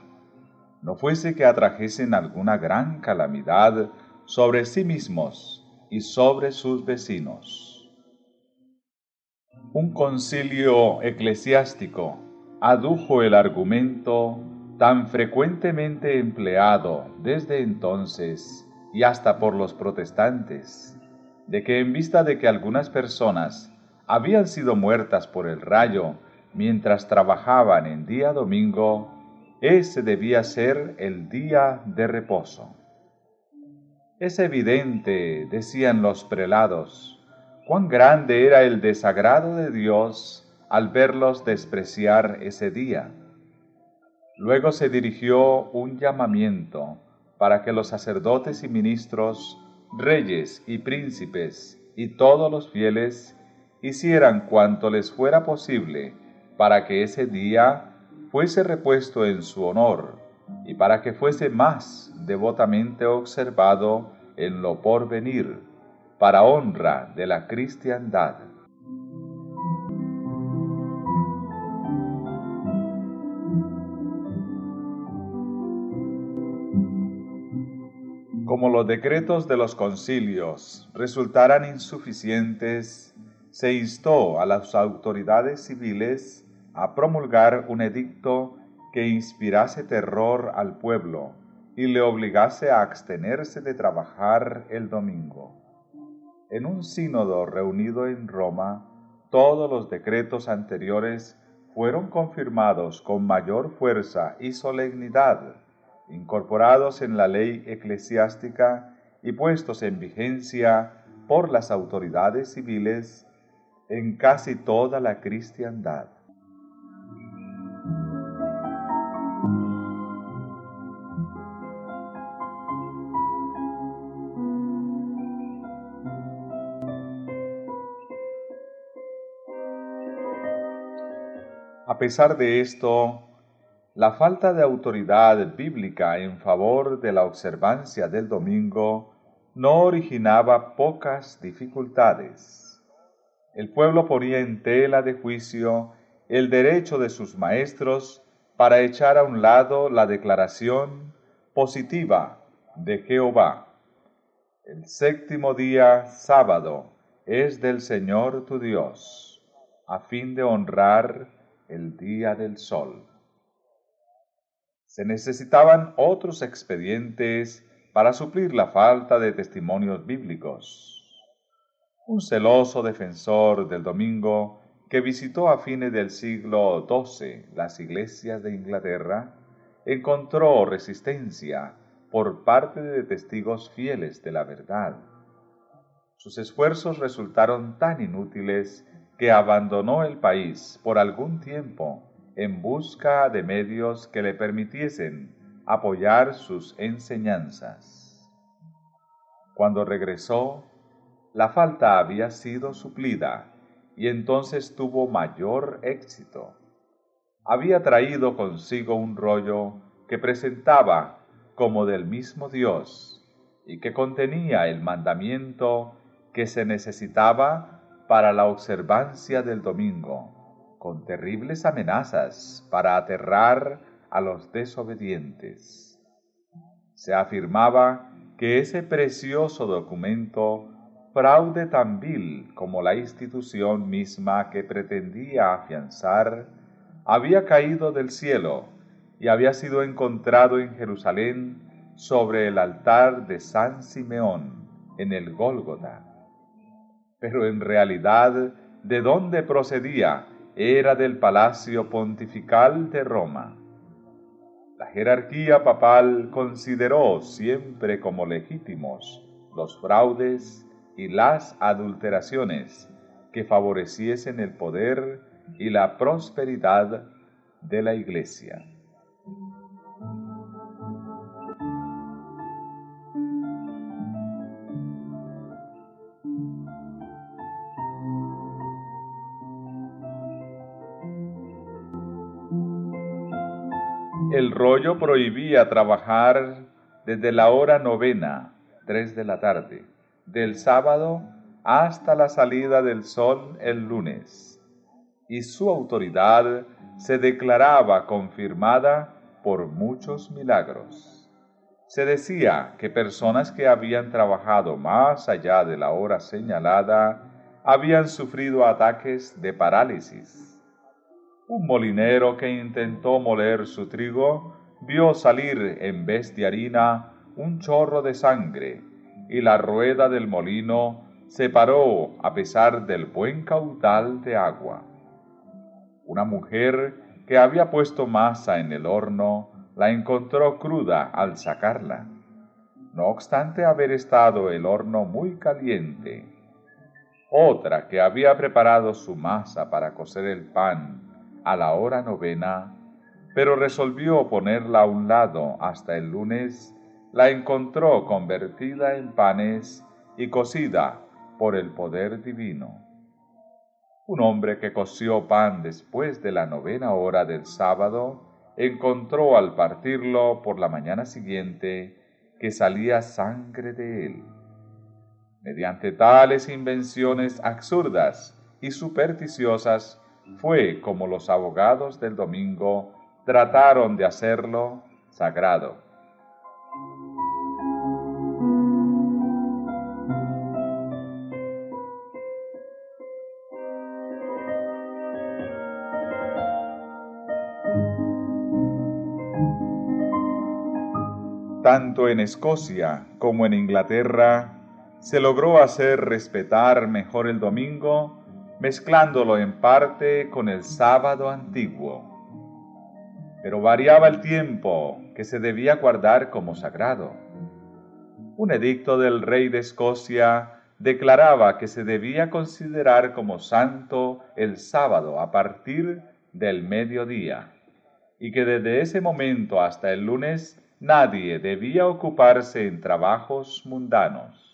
No fuese que atrajesen alguna gran calamidad sobre sí mismos y sobre sus vecinos. Un concilio eclesiástico adujo el argumento tan frecuentemente empleado desde entonces y hasta por los protestantes, de que en vista de que algunas personas habían sido muertas por el rayo mientras trabajaban en día domingo, ese debía ser el día de reposo. Es evidente, decían los prelados, cuán grande era el desagrado de Dios al verlos despreciar ese día. Luego se dirigió un llamamiento para que los sacerdotes y ministros, reyes y príncipes y todos los fieles hicieran cuanto les fuera posible para que ese día fuese repuesto en su honor y para que fuese más devotamente observado en lo porvenir, para honra de la cristiandad. Como los decretos de los concilios resultaran insuficientes, se instó a las autoridades civiles a promulgar un edicto que inspirase terror al pueblo y le obligase a abstenerse de trabajar el domingo. En un sínodo reunido en Roma, todos los decretos anteriores fueron confirmados con mayor fuerza y solemnidad, incorporados en la ley eclesiástica y puestos en vigencia por las autoridades civiles en casi toda la cristiandad. A pesar de esto, la falta de autoridad bíblica en favor de la observancia del domingo no originaba pocas dificultades. El pueblo ponía en tela de juicio el derecho de sus maestros para echar a un lado la declaración positiva de Jehová. El séptimo día, sábado, es del Señor tu Dios, a fin de honrar el día del sol. Se necesitaban otros expedientes para suplir la falta de testimonios bíblicos. Un celoso defensor del domingo que visitó a fines del siglo XII las iglesias de Inglaterra, encontró resistencia por parte de testigos fieles de la verdad. Sus esfuerzos resultaron tan inútiles que abandonó el país por algún tiempo en busca de medios que le permitiesen apoyar sus enseñanzas. Cuando regresó, la falta había sido suplida y entonces tuvo mayor éxito. Había traído consigo un rollo que presentaba como del mismo Dios y que contenía el mandamiento que se necesitaba para la observancia del domingo, con terribles amenazas para aterrar a los desobedientes. Se afirmaba que ese precioso documento, fraude tan vil como la institución misma que pretendía afianzar, había caído del cielo y había sido encontrado en Jerusalén sobre el altar de San Simeón en el Gólgota pero en realidad de dónde procedía era del palacio pontifical de Roma. La jerarquía papal consideró siempre como legítimos los fraudes y las adulteraciones que favoreciesen el poder y la prosperidad de la Iglesia. Rollo prohibía trabajar desde la hora novena, tres de la tarde, del sábado hasta la salida del sol el lunes, y su autoridad se declaraba confirmada por muchos milagros. Se decía que personas que habían trabajado más allá de la hora señalada habían sufrido ataques de parálisis un molinero que intentó moler su trigo vio salir en vez de harina un chorro de sangre, y la rueda del molino se paró a pesar del buen caudal de agua. Una mujer que había puesto masa en el horno la encontró cruda al sacarla, no obstante haber estado el horno muy caliente. Otra que había preparado su masa para cocer el pan a la hora novena, pero resolvió ponerla a un lado hasta el lunes, la encontró convertida en panes y cocida por el poder divino. Un hombre que coció pan después de la novena hora del sábado encontró al partirlo por la mañana siguiente que salía sangre de él. Mediante tales invenciones absurdas y supersticiosas fue como los abogados del domingo trataron de hacerlo sagrado. tanto en Escocia como en Inglaterra, se logró hacer respetar mejor el domingo, mezclándolo en parte con el sábado antiguo. Pero variaba el tiempo que se debía guardar como sagrado. Un edicto del rey de Escocia declaraba que se debía considerar como santo el sábado a partir del mediodía, y que desde ese momento hasta el lunes nadie debía ocuparse en trabajos mundanos.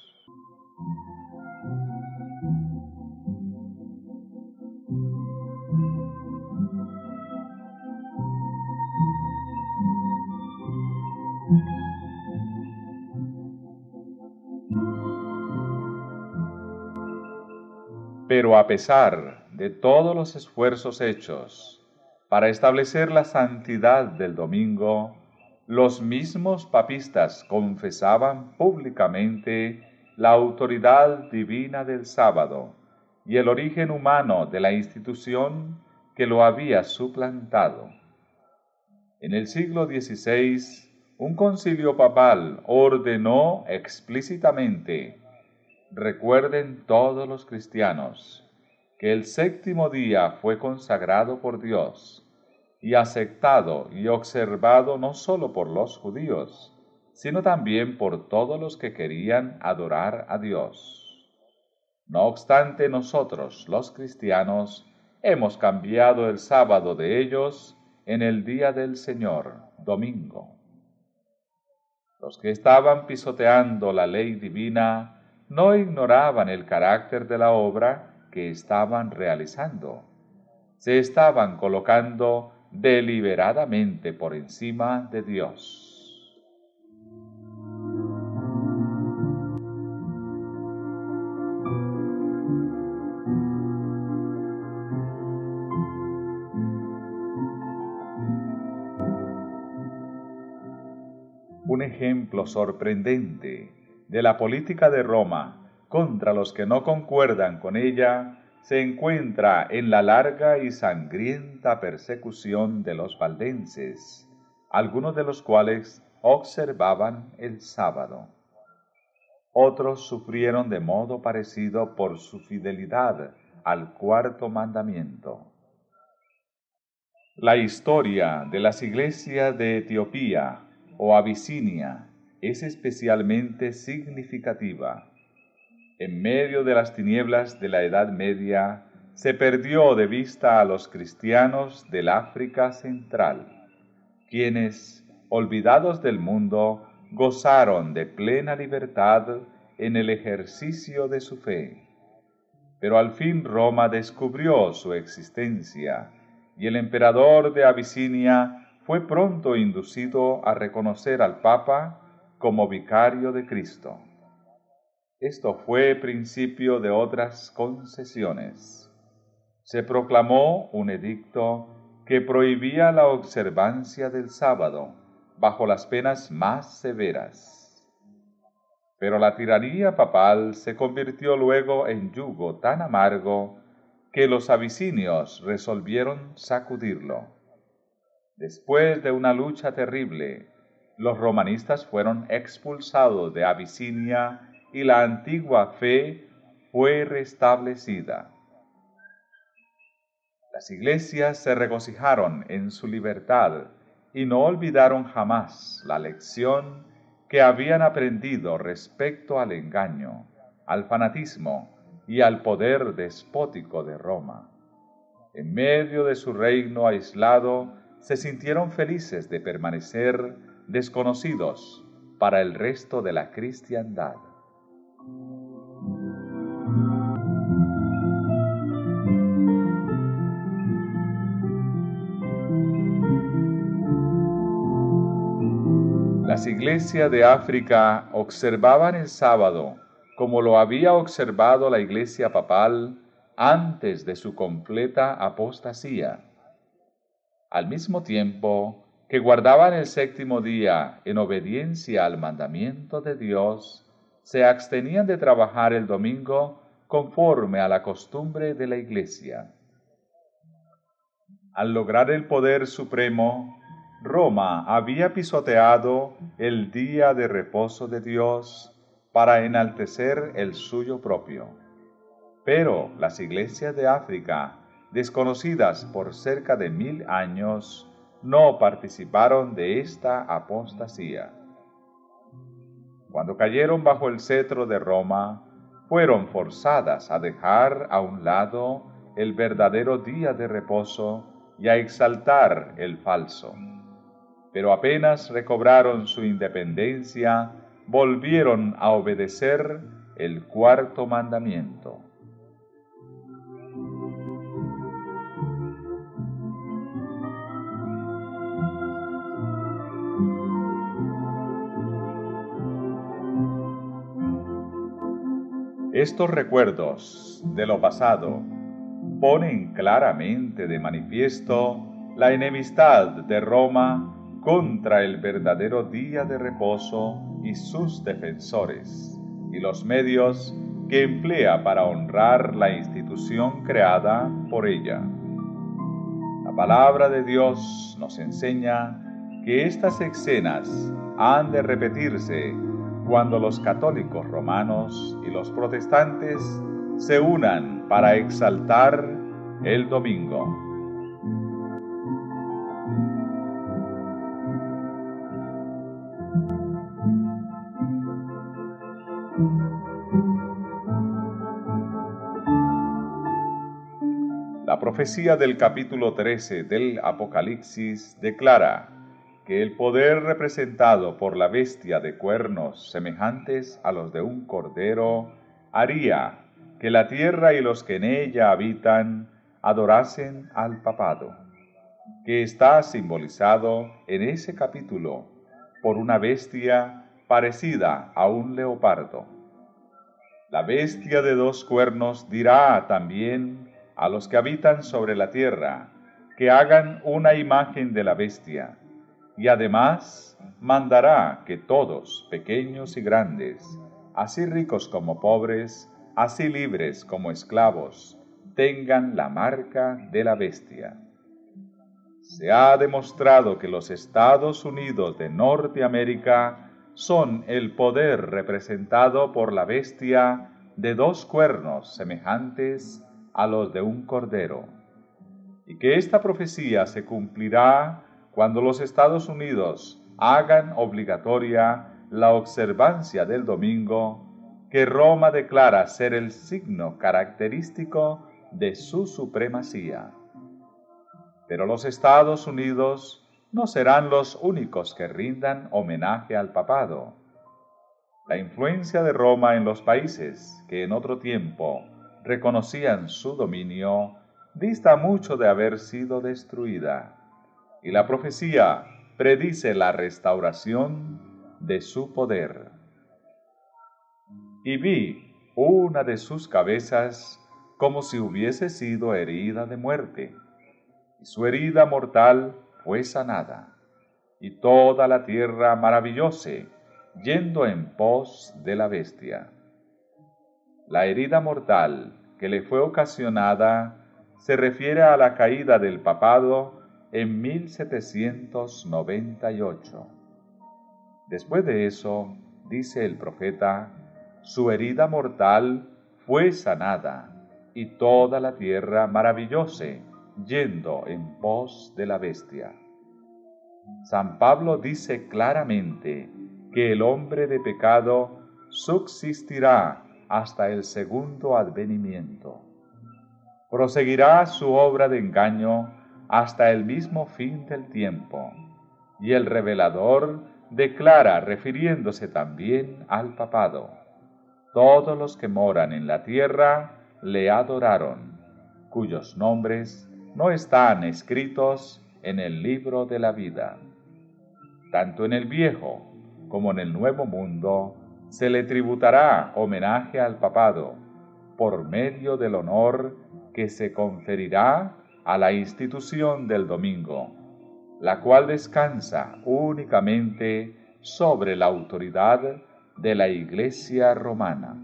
Pero a pesar de todos los esfuerzos hechos para establecer la santidad del domingo, los mismos papistas confesaban públicamente la autoridad divina del sábado y el origen humano de la institución que lo había suplantado. En el siglo XVI, un concilio papal ordenó explícitamente, recuerden todos los cristianos, que el séptimo día fue consagrado por Dios y aceptado y observado no solo por los judíos, sino también por todos los que querían adorar a Dios. No obstante, nosotros, los cristianos, hemos cambiado el sábado de ellos en el día del Señor, domingo. Los que estaban pisoteando la ley divina no ignoraban el carácter de la obra que estaban realizando. Se estaban colocando deliberadamente por encima de Dios. Un ejemplo sorprendente de la política de Roma contra los que no concuerdan con ella se encuentra en la larga y sangrienta persecución de los valdenses, algunos de los cuales observaban el sábado. Otros sufrieron de modo parecido por su fidelidad al cuarto mandamiento. La historia de las iglesias de Etiopía o Abisinia es especialmente significativa en medio de las tinieblas de la Edad Media, se perdió de vista a los cristianos del África Central, quienes, olvidados del mundo, gozaron de plena libertad en el ejercicio de su fe. Pero al fin Roma descubrió su existencia y el emperador de Abisinia fue pronto inducido a reconocer al Papa como vicario de Cristo. Esto fue principio de otras concesiones. Se proclamó un edicto que prohibía la observancia del sábado bajo las penas más severas. Pero la tiranía papal se convirtió luego en yugo tan amargo que los abisinios resolvieron sacudirlo. Después de una lucha terrible, los romanistas fueron expulsados de Abisinia y la antigua fe fue restablecida. Las iglesias se regocijaron en su libertad y no olvidaron jamás la lección que habían aprendido respecto al engaño, al fanatismo y al poder despótico de Roma. En medio de su reino aislado, se sintieron felices de permanecer desconocidos para el resto de la cristiandad. Las iglesias de África observaban el sábado como lo había observado la iglesia papal antes de su completa apostasía. Al mismo tiempo que guardaban el séptimo día en obediencia al mandamiento de Dios, se abstenían de trabajar el domingo conforme a la costumbre de la iglesia. Al lograr el poder supremo, Roma había pisoteado el día de reposo de Dios para enaltecer el suyo propio. Pero las iglesias de África, desconocidas por cerca de mil años, no participaron de esta apostasía. Cuando cayeron bajo el cetro de Roma, fueron forzadas a dejar a un lado el verdadero día de reposo y a exaltar el falso pero apenas recobraron su independencia, volvieron a obedecer el cuarto mandamiento. Estos recuerdos de lo pasado ponen claramente de manifiesto la enemistad de Roma contra el verdadero día de reposo y sus defensores, y los medios que emplea para honrar la institución creada por ella. La palabra de Dios nos enseña que estas escenas han de repetirse cuando los católicos romanos y los protestantes se unan para exaltar el domingo. La profecía del capítulo 13 del Apocalipsis declara que el poder representado por la bestia de cuernos semejantes a los de un cordero haría que la tierra y los que en ella habitan adorasen al papado, que está simbolizado en ese capítulo por una bestia parecida a un leopardo. La bestia de dos cuernos dirá también a los que habitan sobre la tierra, que hagan una imagen de la bestia, y además mandará que todos, pequeños y grandes, así ricos como pobres, así libres como esclavos, tengan la marca de la bestia. Se ha demostrado que los Estados Unidos de Norteamérica son el poder representado por la bestia de dos cuernos semejantes a los de un cordero, y que esta profecía se cumplirá cuando los Estados Unidos hagan obligatoria la observancia del domingo que Roma declara ser el signo característico de su supremacía. Pero los Estados Unidos no serán los únicos que rindan homenaje al papado. La influencia de Roma en los países que en otro tiempo reconocían su dominio, dista mucho de haber sido destruida, y la profecía predice la restauración de su poder. Y vi una de sus cabezas como si hubiese sido herida de muerte, y su herida mortal fue sanada, y toda la tierra maravillóse, yendo en pos de la bestia. La herida mortal que le fue ocasionada se refiere a la caída del papado en 1798. Después de eso, dice el profeta, su herida mortal fue sanada y toda la tierra maravillóse yendo en pos de la bestia. San Pablo dice claramente que el hombre de pecado subsistirá hasta el segundo advenimiento. Proseguirá su obra de engaño hasta el mismo fin del tiempo. Y el revelador declara, refiriéndose también al papado, todos los que moran en la tierra le adoraron, cuyos nombres no están escritos en el libro de la vida. Tanto en el viejo como en el nuevo mundo se le tributará homenaje al papado por medio del honor que se conferirá a la institución del domingo, la cual descansa únicamente sobre la autoridad de la Iglesia romana.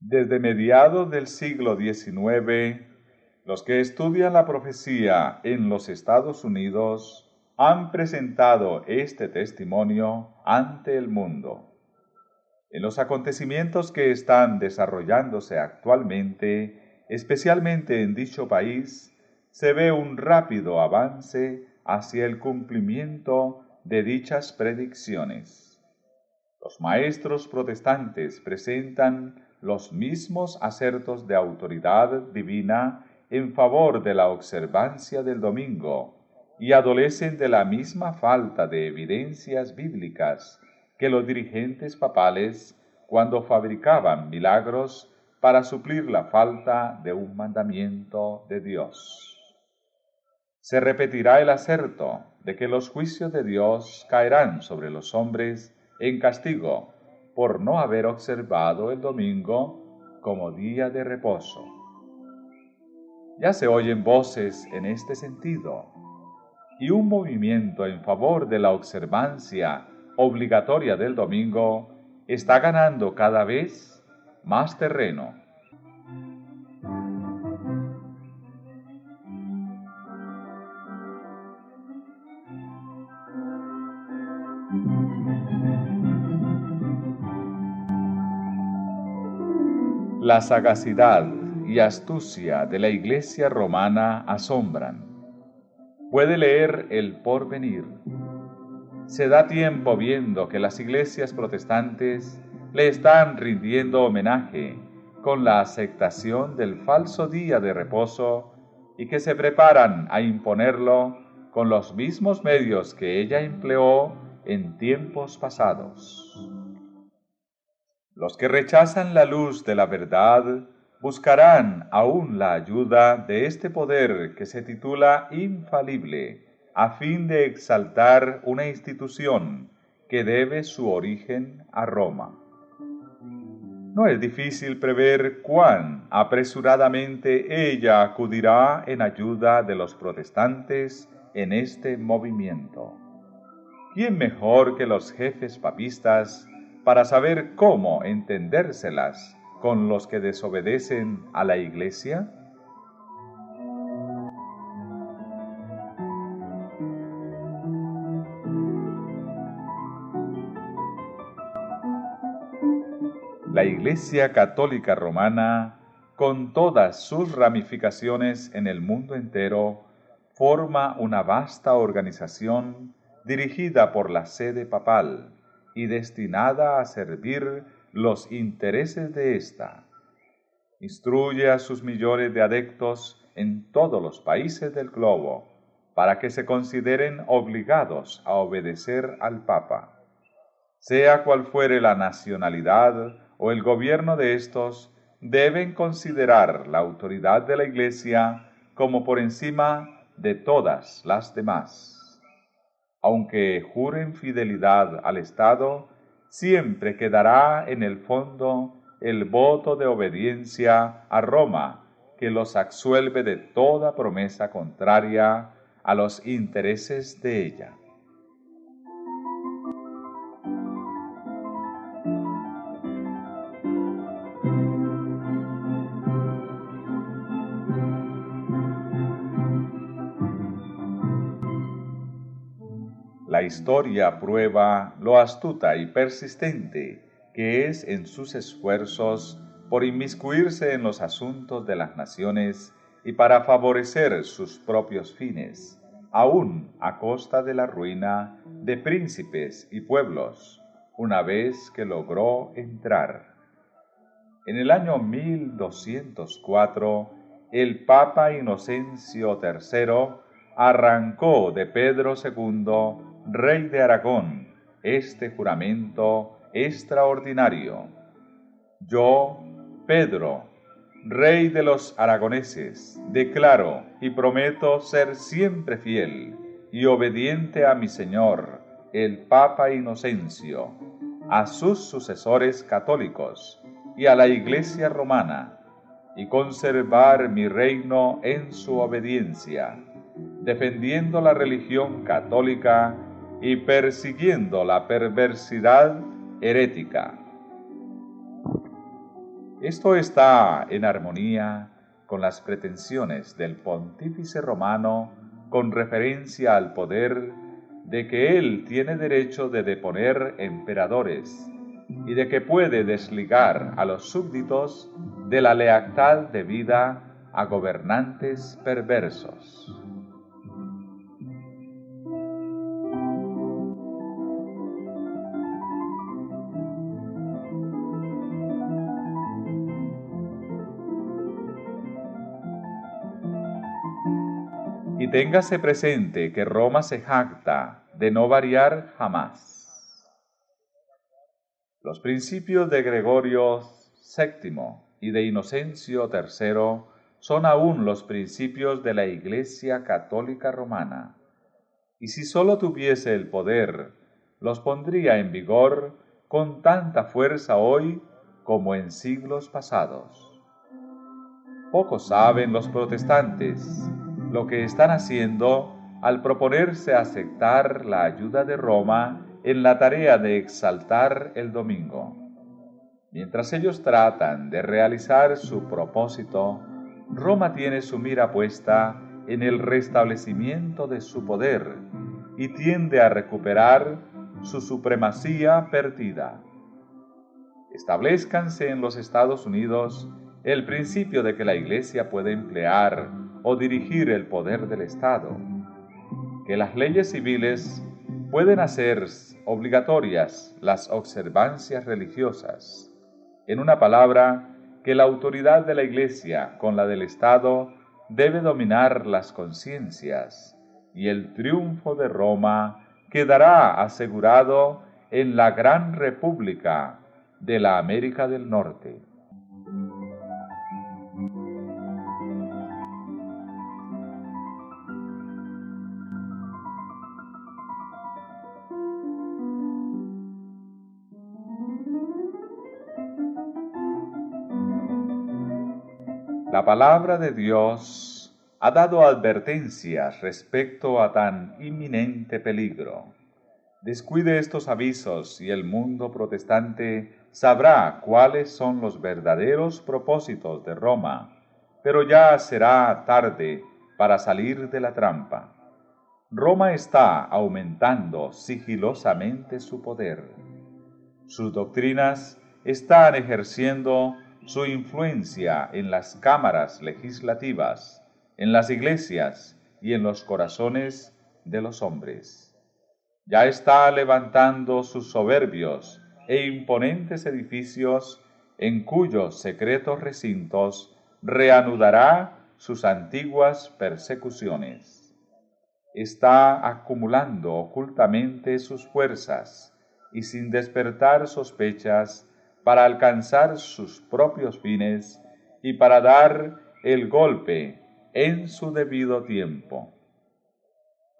Desde mediados del siglo XIX, los que estudian la profecía en los Estados Unidos han presentado este testimonio ante el mundo. En los acontecimientos que están desarrollándose actualmente, especialmente en dicho país, se ve un rápido avance hacia el cumplimiento de dichas predicciones. Los maestros protestantes presentan los mismos acertos de autoridad divina en favor de la observancia del domingo y adolecen de la misma falta de evidencias bíblicas que los dirigentes papales cuando fabricaban milagros para suplir la falta de un mandamiento de Dios. Se repetirá el acerto de que los juicios de Dios caerán sobre los hombres en castigo por no haber observado el domingo como día de reposo. Ya se oyen voces en este sentido y un movimiento en favor de la observancia obligatoria del domingo está ganando cada vez más terreno. La sagacidad y astucia de la Iglesia romana asombran. Puede leer el porvenir. Se da tiempo viendo que las iglesias protestantes le están rindiendo homenaje con la aceptación del falso día de reposo y que se preparan a imponerlo con los mismos medios que ella empleó en tiempos pasados. Los que rechazan la luz de la verdad buscarán aún la ayuda de este poder que se titula infalible, a fin de exaltar una institución que debe su origen a Roma. No es difícil prever cuán apresuradamente ella acudirá en ayuda de los protestantes en este movimiento. ¿Quién mejor que los jefes papistas para saber cómo entendérselas con los que desobedecen a la Iglesia? La Iglesia Católica Romana, con todas sus ramificaciones en el mundo entero, forma una vasta organización dirigida por la sede papal, y destinada a servir los intereses de ésta. Instruye a sus millones de adeptos en todos los países del globo para que se consideren obligados a obedecer al Papa. Sea cual fuere la nacionalidad o el gobierno de estos, deben considerar la autoridad de la Iglesia como por encima de todas las demás aunque juren fidelidad al Estado, siempre quedará en el fondo el voto de obediencia a Roma que los absuelve de toda promesa contraria a los intereses de ella. Historia prueba lo astuta y persistente que es en sus esfuerzos por inmiscuirse en los asuntos de las naciones y para favorecer sus propios fines, aún a costa de la ruina de príncipes y pueblos, una vez que logró entrar. En el año 1204, el Papa Inocencio III arrancó de Pedro II, rey de Aragón, este juramento extraordinario. Yo, Pedro, rey de los aragoneses, declaro y prometo ser siempre fiel y obediente a mi Señor, el Papa Inocencio, a sus sucesores católicos y a la Iglesia romana, y conservar mi reino en su obediencia, defendiendo la religión católica y persiguiendo la perversidad herética. Esto está en armonía con las pretensiones del pontífice romano con referencia al poder de que él tiene derecho de deponer emperadores y de que puede desligar a los súbditos de la lealtad debida a gobernantes perversos. Téngase presente que Roma se jacta de no variar jamás. Los principios de Gregorio VII y de Inocencio III son aún los principios de la Iglesia Católica Romana, y si sólo tuviese el poder, los pondría en vigor con tanta fuerza hoy como en siglos pasados. Poco saben los protestantes lo que están haciendo al proponerse aceptar la ayuda de Roma en la tarea de exaltar el domingo. Mientras ellos tratan de realizar su propósito, Roma tiene su mira puesta en el restablecimiento de su poder y tiende a recuperar su supremacía perdida. Establezcanse en los Estados Unidos el principio de que la Iglesia puede emplear o dirigir el poder del Estado, que las leyes civiles pueden hacer obligatorias las observancias religiosas. En una palabra, que la autoridad de la Iglesia con la del Estado debe dominar las conciencias y el triunfo de Roma quedará asegurado en la gran república de la América del Norte. Palabra de Dios ha dado advertencias respecto a tan inminente peligro. Descuide estos avisos y el mundo protestante sabrá cuáles son los verdaderos propósitos de Roma, pero ya será tarde para salir de la trampa. Roma está aumentando sigilosamente su poder. Sus doctrinas están ejerciendo su influencia en las cámaras legislativas, en las iglesias y en los corazones de los hombres. Ya está levantando sus soberbios e imponentes edificios en cuyos secretos recintos reanudará sus antiguas persecuciones. Está acumulando ocultamente sus fuerzas y sin despertar sospechas para alcanzar sus propios fines y para dar el golpe en su debido tiempo.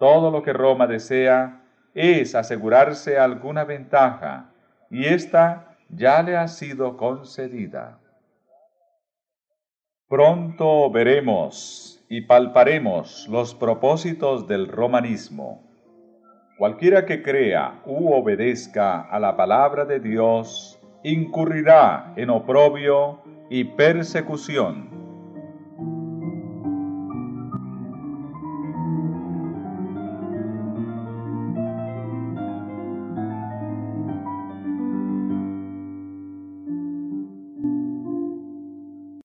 Todo lo que Roma desea es asegurarse alguna ventaja, y ésta ya le ha sido concedida. Pronto veremos y palparemos los propósitos del romanismo. Cualquiera que crea u obedezca a la palabra de Dios incurrirá en oprobio y persecución.